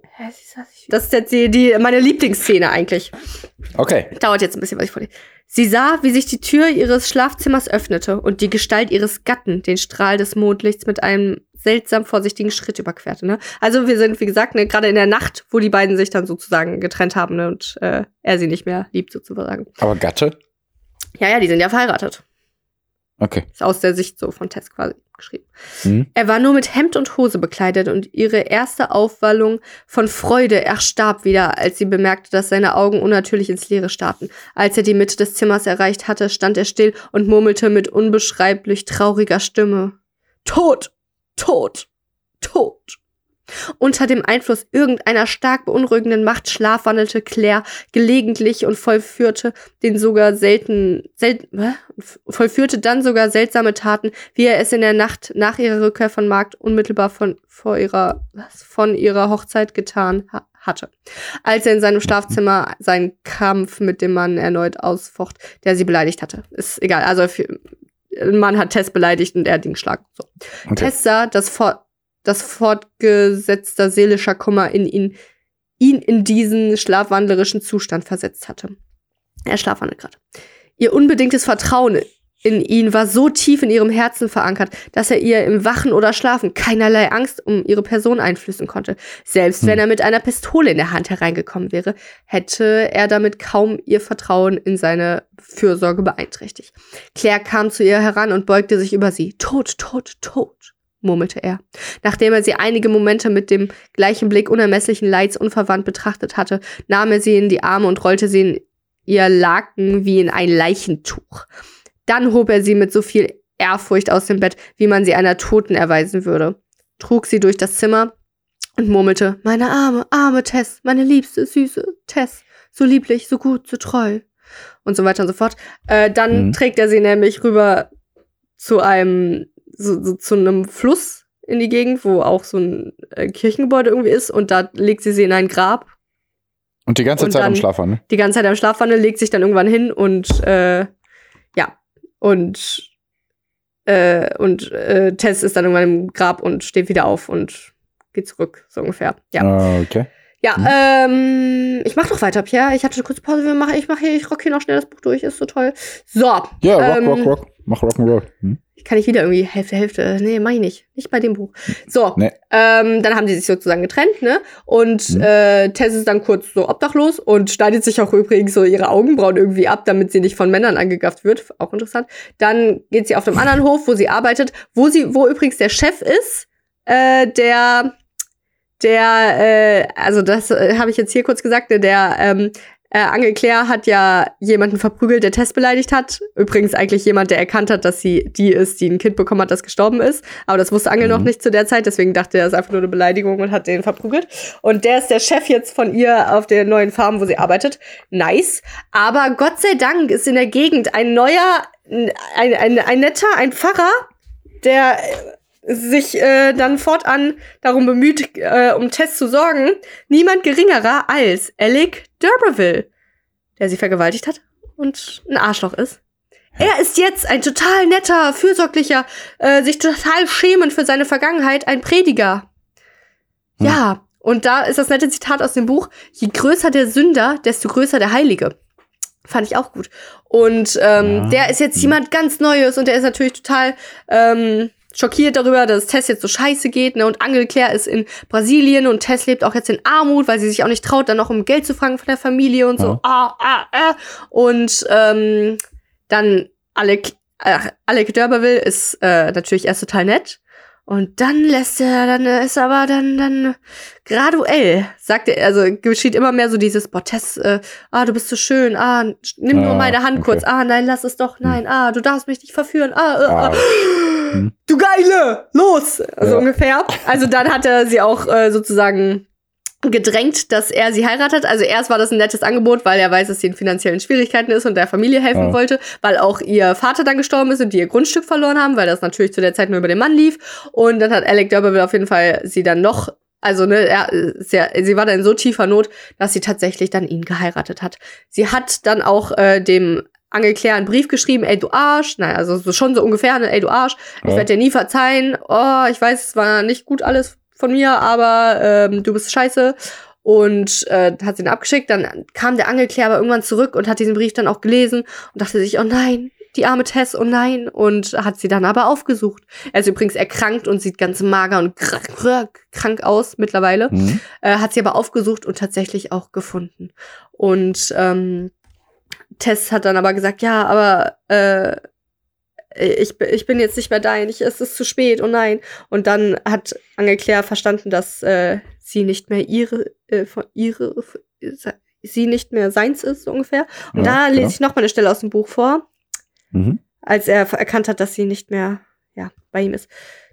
Speaker 2: Das ist jetzt die, die, meine Lieblingsszene eigentlich.
Speaker 1: Okay.
Speaker 2: Dauert jetzt ein bisschen, was ich vorlese. Sie sah, wie sich die Tür ihres Schlafzimmers öffnete und die Gestalt ihres Gatten den Strahl des Mondlichts mit einem seltsam vorsichtigen Schritt überquerte. Ne? Also wir sind, wie gesagt, ne, gerade in der Nacht, wo die beiden sich dann sozusagen getrennt haben ne, und äh, er sie nicht mehr liebt, sozusagen.
Speaker 1: Aber Gatte?
Speaker 2: Ja, ja, die sind ja verheiratet.
Speaker 1: Okay.
Speaker 2: Ist aus der Sicht so von Tess quasi geschrieben.
Speaker 1: Mhm.
Speaker 2: Er war nur mit Hemd und Hose bekleidet und ihre erste Aufwallung von Freude erstarb wieder, als sie bemerkte, dass seine Augen unnatürlich ins Leere starrten. Als er die Mitte des Zimmers erreicht hatte, stand er still und murmelte mit unbeschreiblich trauriger Stimme. Tod! Tod! Tod! Unter dem Einfluss irgendeiner stark beunruhigenden Macht schlafwandelte Claire gelegentlich und vollführte den sogar selten, selten, hä? vollführte dann sogar seltsame Taten, wie er es in der Nacht nach ihrer Rückkehr von Markt unmittelbar von, vor ihrer, was, von ihrer Hochzeit getan ha hatte. Als er in seinem Schlafzimmer seinen Kampf mit dem Mann erneut ausfocht, der sie beleidigt hatte. Ist egal, also ein Mann hat Tess beleidigt und er hat ihn geschlagen. So.
Speaker 1: okay.
Speaker 2: Tess sah, dass, for dass fortgesetzter seelischer Kummer in ihn, ihn in diesen schlafwandlerischen Zustand versetzt hatte. Er schlafwandelt gerade. Ihr unbedingtes Vertrauen in ihn war so tief in ihrem Herzen verankert, dass er ihr im Wachen oder Schlafen keinerlei Angst um ihre Person einflößen konnte. Selbst
Speaker 1: Hm.
Speaker 2: wenn er mit einer Pistole in der Hand hereingekommen wäre, hätte er damit kaum ihr Vertrauen in seine Fürsorge beeinträchtigt. Claire kam zu ihr heran und beugte sich über sie. Tot, tot, tot, murmelte er. Nachdem er sie einige Momente mit dem gleichen Blick unermesslichen Leids unverwandt betrachtet hatte, nahm er sie in die Arme und rollte sie in ihr Laken wie in ein Leichentuch. Dann hob er sie mit so viel Ehrfurcht aus dem Bett, wie man sie einer Toten erweisen würde, trug sie durch das Zimmer und murmelte, meine arme, arme Tess, meine liebste, süße Tess, so lieblich, so gut, so treu und so weiter und so fort. Äh, dann
Speaker 1: Mhm.
Speaker 2: trägt er sie nämlich rüber zu einem, so, so zu einem Fluss in die Gegend, wo auch so ein äh, Kirchengebäude irgendwie ist und da legt sie sie in ein Grab
Speaker 1: Und die ganze
Speaker 2: Und
Speaker 1: Zeit am ne?
Speaker 2: die ganze Zeit am Schlafwandel, legt sich dann irgendwann hin und äh, und äh, und äh, Tess ist dann irgendwann im Grab und steht wieder auf und geht zurück, so ungefähr. Ja.
Speaker 1: Ah, Okay.
Speaker 2: Ja,
Speaker 1: Mhm.
Speaker 2: ähm, ich mach noch weiter, Pierre. Ich hatte eine kurze Pause. Wir machen, ich mache hier, ich rock hier noch schnell das Buch durch, ist so toll. So,
Speaker 1: Ja, rock,
Speaker 2: Ähm,
Speaker 1: rock, rock. Mach Rock'n'Roll. Hm?
Speaker 2: ich kann nicht wieder irgendwie Hälfte, Hälfte. Nee, mach ich nicht. Nicht bei dem Buch. So,
Speaker 1: Nee.
Speaker 2: ähm, dann haben die sich sozusagen getrennt, ne? Und
Speaker 1: Mhm.
Speaker 2: äh, Tess ist dann kurz so obdachlos und schneidet sich auch übrigens so ihre Augenbrauen irgendwie ab, damit sie nicht von Männern angegafft wird. Auch interessant. Dann geht sie auf dem anderen Hof, wo sie arbeitet, wo sie, wo übrigens der Chef ist, äh, der der, äh, also das äh, habe ich jetzt hier kurz gesagt, der ähm, Äh, Angel Claire hat ja jemanden verprügelt, der Tess beleidigt hat. Übrigens eigentlich jemand, der erkannt hat, dass sie die ist, die ein Kind bekommen hat, das gestorben ist. Aber das wusste Angel mhm. noch nicht zu der Zeit, deswegen dachte er, es ist einfach nur eine Beleidigung und hat den verprügelt. Und der ist der Chef jetzt von ihr auf der neuen Farm, wo sie arbeitet. Nice. Aber Gott sei Dank ist in der Gegend ein neuer, ein, ein, ein netter, ein Pfarrer, der sich äh, dann fortan darum bemüht, äh, um Tess zu sorgen, niemand geringerer als Alec D'Urberville, der sie vergewaltigt hat und ein Arschloch ist. Er ist jetzt ein total netter, fürsorglicher, äh, sich total schämend für seine Vergangenheit, ein Prediger. Hm. Ja, und da ist das nette Zitat aus dem Buch, je größer der Sünder, desto größer der Heilige. Fand ich auch gut. Und ähm, ja. der ist jetzt hm. jemand ganz Neues und der ist natürlich total ähm, schockiert darüber, dass Tess jetzt so scheiße geht, ne? Und Angel Claire ist in Brasilien und Tess lebt auch jetzt in Armut, weil sie sich auch nicht traut, dann noch um Geld zu fragen von der Familie und so. Ja. Ah, ah, ah. Und ähm, dann Alec, äh, Alec D'Urberville ist äh, natürlich erst total nett. Und dann lässt er, dann ist aber dann, dann graduell, sagt er, also geschieht immer mehr so dieses, boah, Tess, äh, ah, du bist so schön, ah, nimm nur ah, meine Hand okay. kurz, ah, nein, lass es doch, nein, hm. ah, du darfst mich nicht verführen, ah, äh, ah. ah. Hm. du Geile, los, also ja. ungefähr. Also dann hat er sie auch äh, sozusagen gedrängt, dass er sie heiratet. Also erst war das ein nettes Angebot, weil er weiß, dass sie in finanziellen Schwierigkeiten ist und der Familie helfen ja. wollte, weil auch ihr Vater dann gestorben ist und die ihr Grundstück verloren haben, weil das natürlich zu der Zeit nur über den Mann lief. Und dann hat Alec D'Urberville auf jeden Fall sie dann noch also, ne, er, sehr, sie war dann in so tiefer Not, dass sie tatsächlich dann ihn geheiratet hat. Sie hat dann auch äh, dem Angel Claire einen Brief geschrieben, ey, du Arsch. Naja, also so, schon so ungefähr, ne, ey, du Arsch. Ich ja. werde dir nie verzeihen. Oh, ich weiß, es war nicht gut alles von mir, aber ähm, du bist scheiße. Und äh, hat sie ihn abgeschickt. Dann kam der Angelklär aber irgendwann zurück und hat diesen Brief dann auch gelesen und dachte sich, oh nein, die arme Tess, oh nein. Und hat sie dann aber aufgesucht. Er ist übrigens erkrankt und sieht ganz mager und krank aus mittlerweile. Mhm. Äh, hat sie aber aufgesucht und tatsächlich auch gefunden. Und ähm, Tess hat dann aber gesagt, ja, aber äh, ich, ich bin jetzt nicht mehr dein, ich, es ist zu spät, oh nein. Und dann hat Angel verstanden, dass äh, sie nicht mehr ihre, äh, ihre, sie nicht mehr seins ist, so ungefähr. Und ja, da lese ich noch mal eine Stelle aus dem Buch vor, mhm. als er erkannt hat, dass sie nicht mehr ja, bei ihm ist.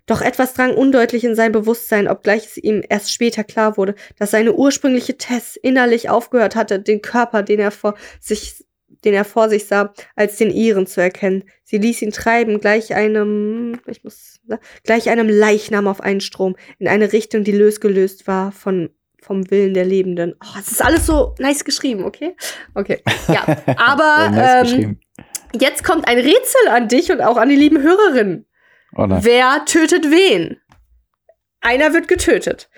Speaker 2: Doch etwas drang undeutlich in sein Bewusstsein, obgleich es ihm erst später klar wurde, dass seine ursprüngliche Tess innerlich aufgehört hatte, den Körper, den er vor sich den er vor sich sah, als den ihren zu erkennen. Sie ließ ihn treiben, gleich einem, ich muss, gleich einem Leichnam auf einen Strom, in eine Richtung, die losgelöst war von vom Willen der Lebenden. Oh, es ist alles so nice geschrieben, okay? Okay. Ja, aber nice ähm, jetzt kommt ein Rätsel an dich und auch an die lieben Hörerinnen. Oh Wer tötet wen? Einer wird getötet.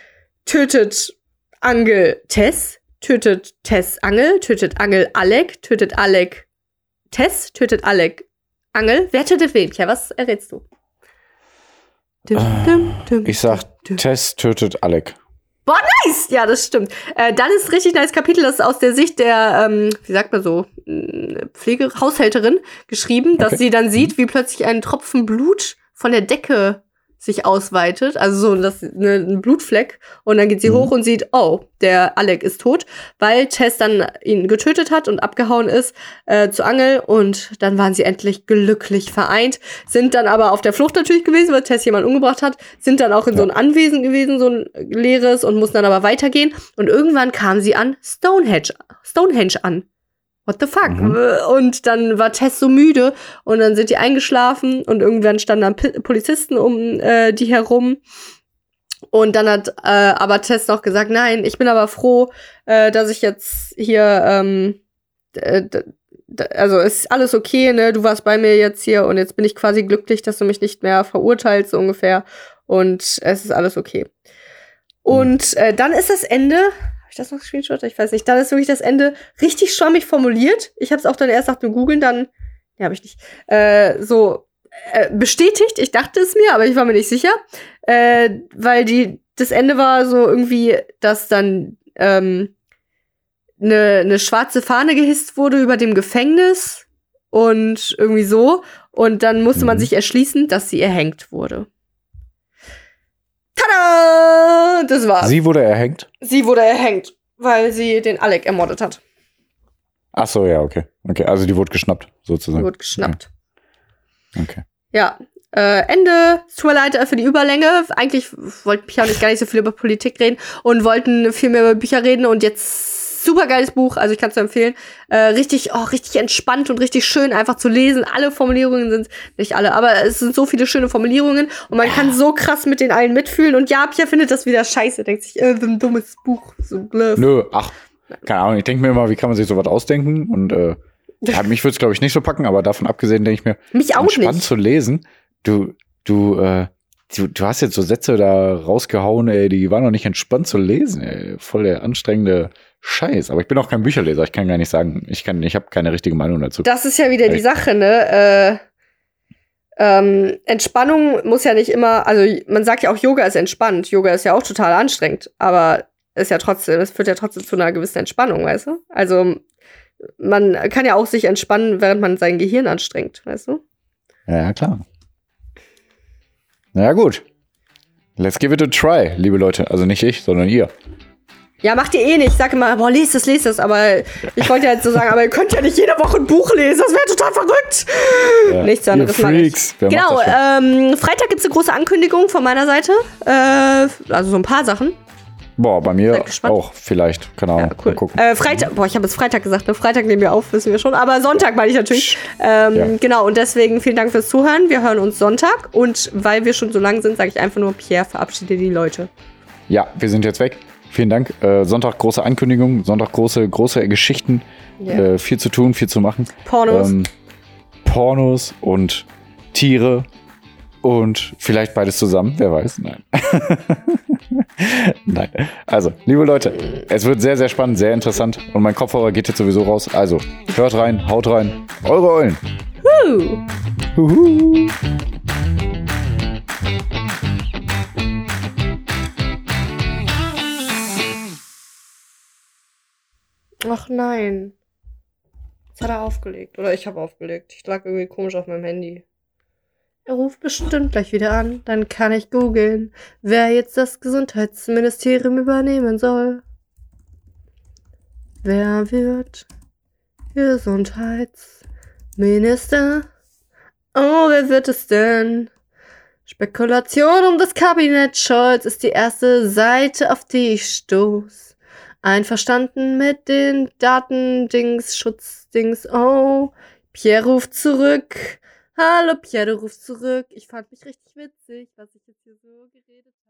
Speaker 2: Tötet Angel Tess? Tötet Tess Angel, tötet Angel Alec, tötet Alec Tess, tötet Alec Angel. Wer tötet wen? Tja, was errätst du?
Speaker 1: Äh, ich sag, Tess tötet Alec.
Speaker 2: Boah, nice! Ja, das stimmt. Äh, dann ist richtig nice Kapitel, das ist aus der Sicht der, ähm, wie sagt man so, Pflegehaushälterin geschrieben, dass sie dann sieht, wie plötzlich ein Tropfen Blut von der Decke sich ausweitet, also so das, ne, ein Blutfleck und dann geht sie mhm. hoch und sieht, oh, der Alec ist tot, weil Tess dann ihn getötet hat und abgehauen ist äh, zu Angel und dann waren sie endlich glücklich vereint, sind dann aber auf der Flucht natürlich gewesen, weil Tess jemanden umgebracht hat, sind dann auch in ja. so ein Anwesen gewesen, so ein leeres und mussten dann aber weitergehen und irgendwann kamen sie an Stonehenge, Stonehenge an what the fuck? Mhm. Und dann war Tess so müde und dann sind die eingeschlafen und irgendwann standen dann P Polizisten um äh, die herum. Und dann hat äh, aber Tess noch gesagt, nein, ich bin aber froh, äh, dass ich jetzt hier, ähm, also ist alles okay, ne? Du warst bei mir jetzt hier und jetzt bin ich quasi glücklich, dass du mich nicht mehr verurteilst, so ungefähr. Und es ist alles okay. Mhm. Und äh, dann ist das Ende ich das noch Screenshot? Ich weiß nicht. Dann ist wirklich das Ende richtig schwammig formuliert. Ich habe es auch dann erst nach dem Googeln dann, ja, habe ich nicht, äh, so äh, bestätigt. Ich dachte es mir, aber ich war mir nicht sicher. Äh, weil die, das Ende war so irgendwie, dass dann ähm, eine, eine schwarze Fahne gehisst wurde über dem Gefängnis und irgendwie so. Und dann musste man mhm. sich erschließen, dass sie erhängt wurde. Tada! Das war's.
Speaker 1: Sie wurde erhängt?
Speaker 2: Sie wurde erhängt, weil sie den Alec ermordet hat.
Speaker 1: Ach so, ja, okay. Okay, also die wurde geschnappt, sozusagen.
Speaker 2: Wurde geschnappt.
Speaker 1: Okay.
Speaker 2: Ja. Äh, Ende. Es tut mir leid äh, für die Überlänge. Eigentlich wollten Pia und ich gar nicht so viel über Politik reden und wollten viel mehr über Bücher reden und jetzt super geiles Buch, also ich kann es nur empfehlen. Äh, richtig, oh, richtig entspannt und richtig schön einfach zu lesen. Alle Formulierungen sind, nicht alle, aber es sind so viele schöne Formulierungen und man kann so krass mit den allen mitfühlen. Und ja, Pia findet das wieder scheiße, denkt sich, äh, so ein dummes Buch, so bluff.
Speaker 1: Nö, ach, keine Ahnung. Ich denke mir immer, wie kann man sich sowas ausdenken? Und äh, ja, mich würde es, glaube ich, nicht so packen, aber davon abgesehen denke ich mir,
Speaker 2: Mich auch
Speaker 1: entspannt
Speaker 2: nicht.
Speaker 1: zu lesen. Du, du, äh, du, du hast jetzt so Sätze da rausgehauen, ey, die waren noch nicht entspannt zu lesen, ey. Voll der anstrengende Scheiß. Aber ich bin auch kein Bücherleser. Ich kann gar nicht sagen, ich kann, ich habe keine richtige Meinung dazu.
Speaker 2: Das ist ja wieder die? Sache, ne? Äh, ähm, Entspannung muss ja nicht immer, also man sagt ja auch, Yoga ist entspannt. Yoga ist ja auch total anstrengend, aber ist ja trotzdem, es führt ja trotzdem zu einer gewissen Entspannung, weißt du? Also man kann ja auch sich entspannen, während man sein Gehirn anstrengt, weißt du?
Speaker 1: Ja, ja, klar. Na ja, gut. Let's give it a try, liebe Leute. Also nicht ich, sondern ihr.
Speaker 2: Ja, macht ihr eh nicht. Ich sage immer, boah, lest es, lest es. Aber ich wollte ja jetzt so sagen, aber ihr könnt ja nicht jede Woche ein Buch lesen. Das wäre total verrückt.
Speaker 1: Ja.
Speaker 2: Nichts anderes mache ich.
Speaker 1: Wer
Speaker 2: Genau,
Speaker 1: das
Speaker 2: ähm, Freitag gibt's eine große Ankündigung von meiner Seite. Äh, also so ein paar Sachen.
Speaker 1: Boah, bei mir auch vielleicht. Keine Ahnung.
Speaker 2: Ja, cool.
Speaker 1: Mal gucken.
Speaker 2: Äh, Freitag, boah, ich habe jetzt Freitag gesagt, ne? Freitag nehmen wir auf, wissen wir schon. Aber Sonntag meine ich natürlich. Ähm,
Speaker 1: Ja.
Speaker 2: Genau, und deswegen vielen Dank fürs Zuhören. Wir hören uns Sonntag. Und weil wir schon so lang sind, sage ich einfach nur, Pierre, verabschiede die Leute.
Speaker 1: Ja, wir sind jetzt weg. Vielen Dank. Äh, Sonntag große Ankündigung, Sonntag große, große Geschichten.
Speaker 2: Ja.
Speaker 1: Äh, viel zu tun, viel zu machen.
Speaker 2: Pornos.
Speaker 1: Ähm, Pornos und Tiere und vielleicht beides zusammen, wer weiß. Nein. Nein. Also, liebe Leute, es wird sehr, sehr spannend, sehr interessant und mein Kopfhörer geht jetzt sowieso raus. Also, hört rein, haut rein. Eure Eulen.
Speaker 2: Huh.
Speaker 1: Huhu.
Speaker 2: Ach nein. Jetzt hat er aufgelegt. Oder ich habe aufgelegt. Ich lag irgendwie komisch auf meinem Handy. Er ruft bestimmt gleich wieder an. Dann kann ich googeln, wer jetzt das Gesundheitsministerium übernehmen soll. Wer wird Gesundheitsminister? Oh, wer wird es denn? Spekulation um das Kabinett Scholz ist die erste Seite, auf die ich stoß. Einverstanden mit den Datendings, Schutzdings. Oh, Pierre ruft zurück. Hallo, Pierre, du rufst zurück. Ich fand mich richtig witzig, was ich jetzt hier so geredet habe.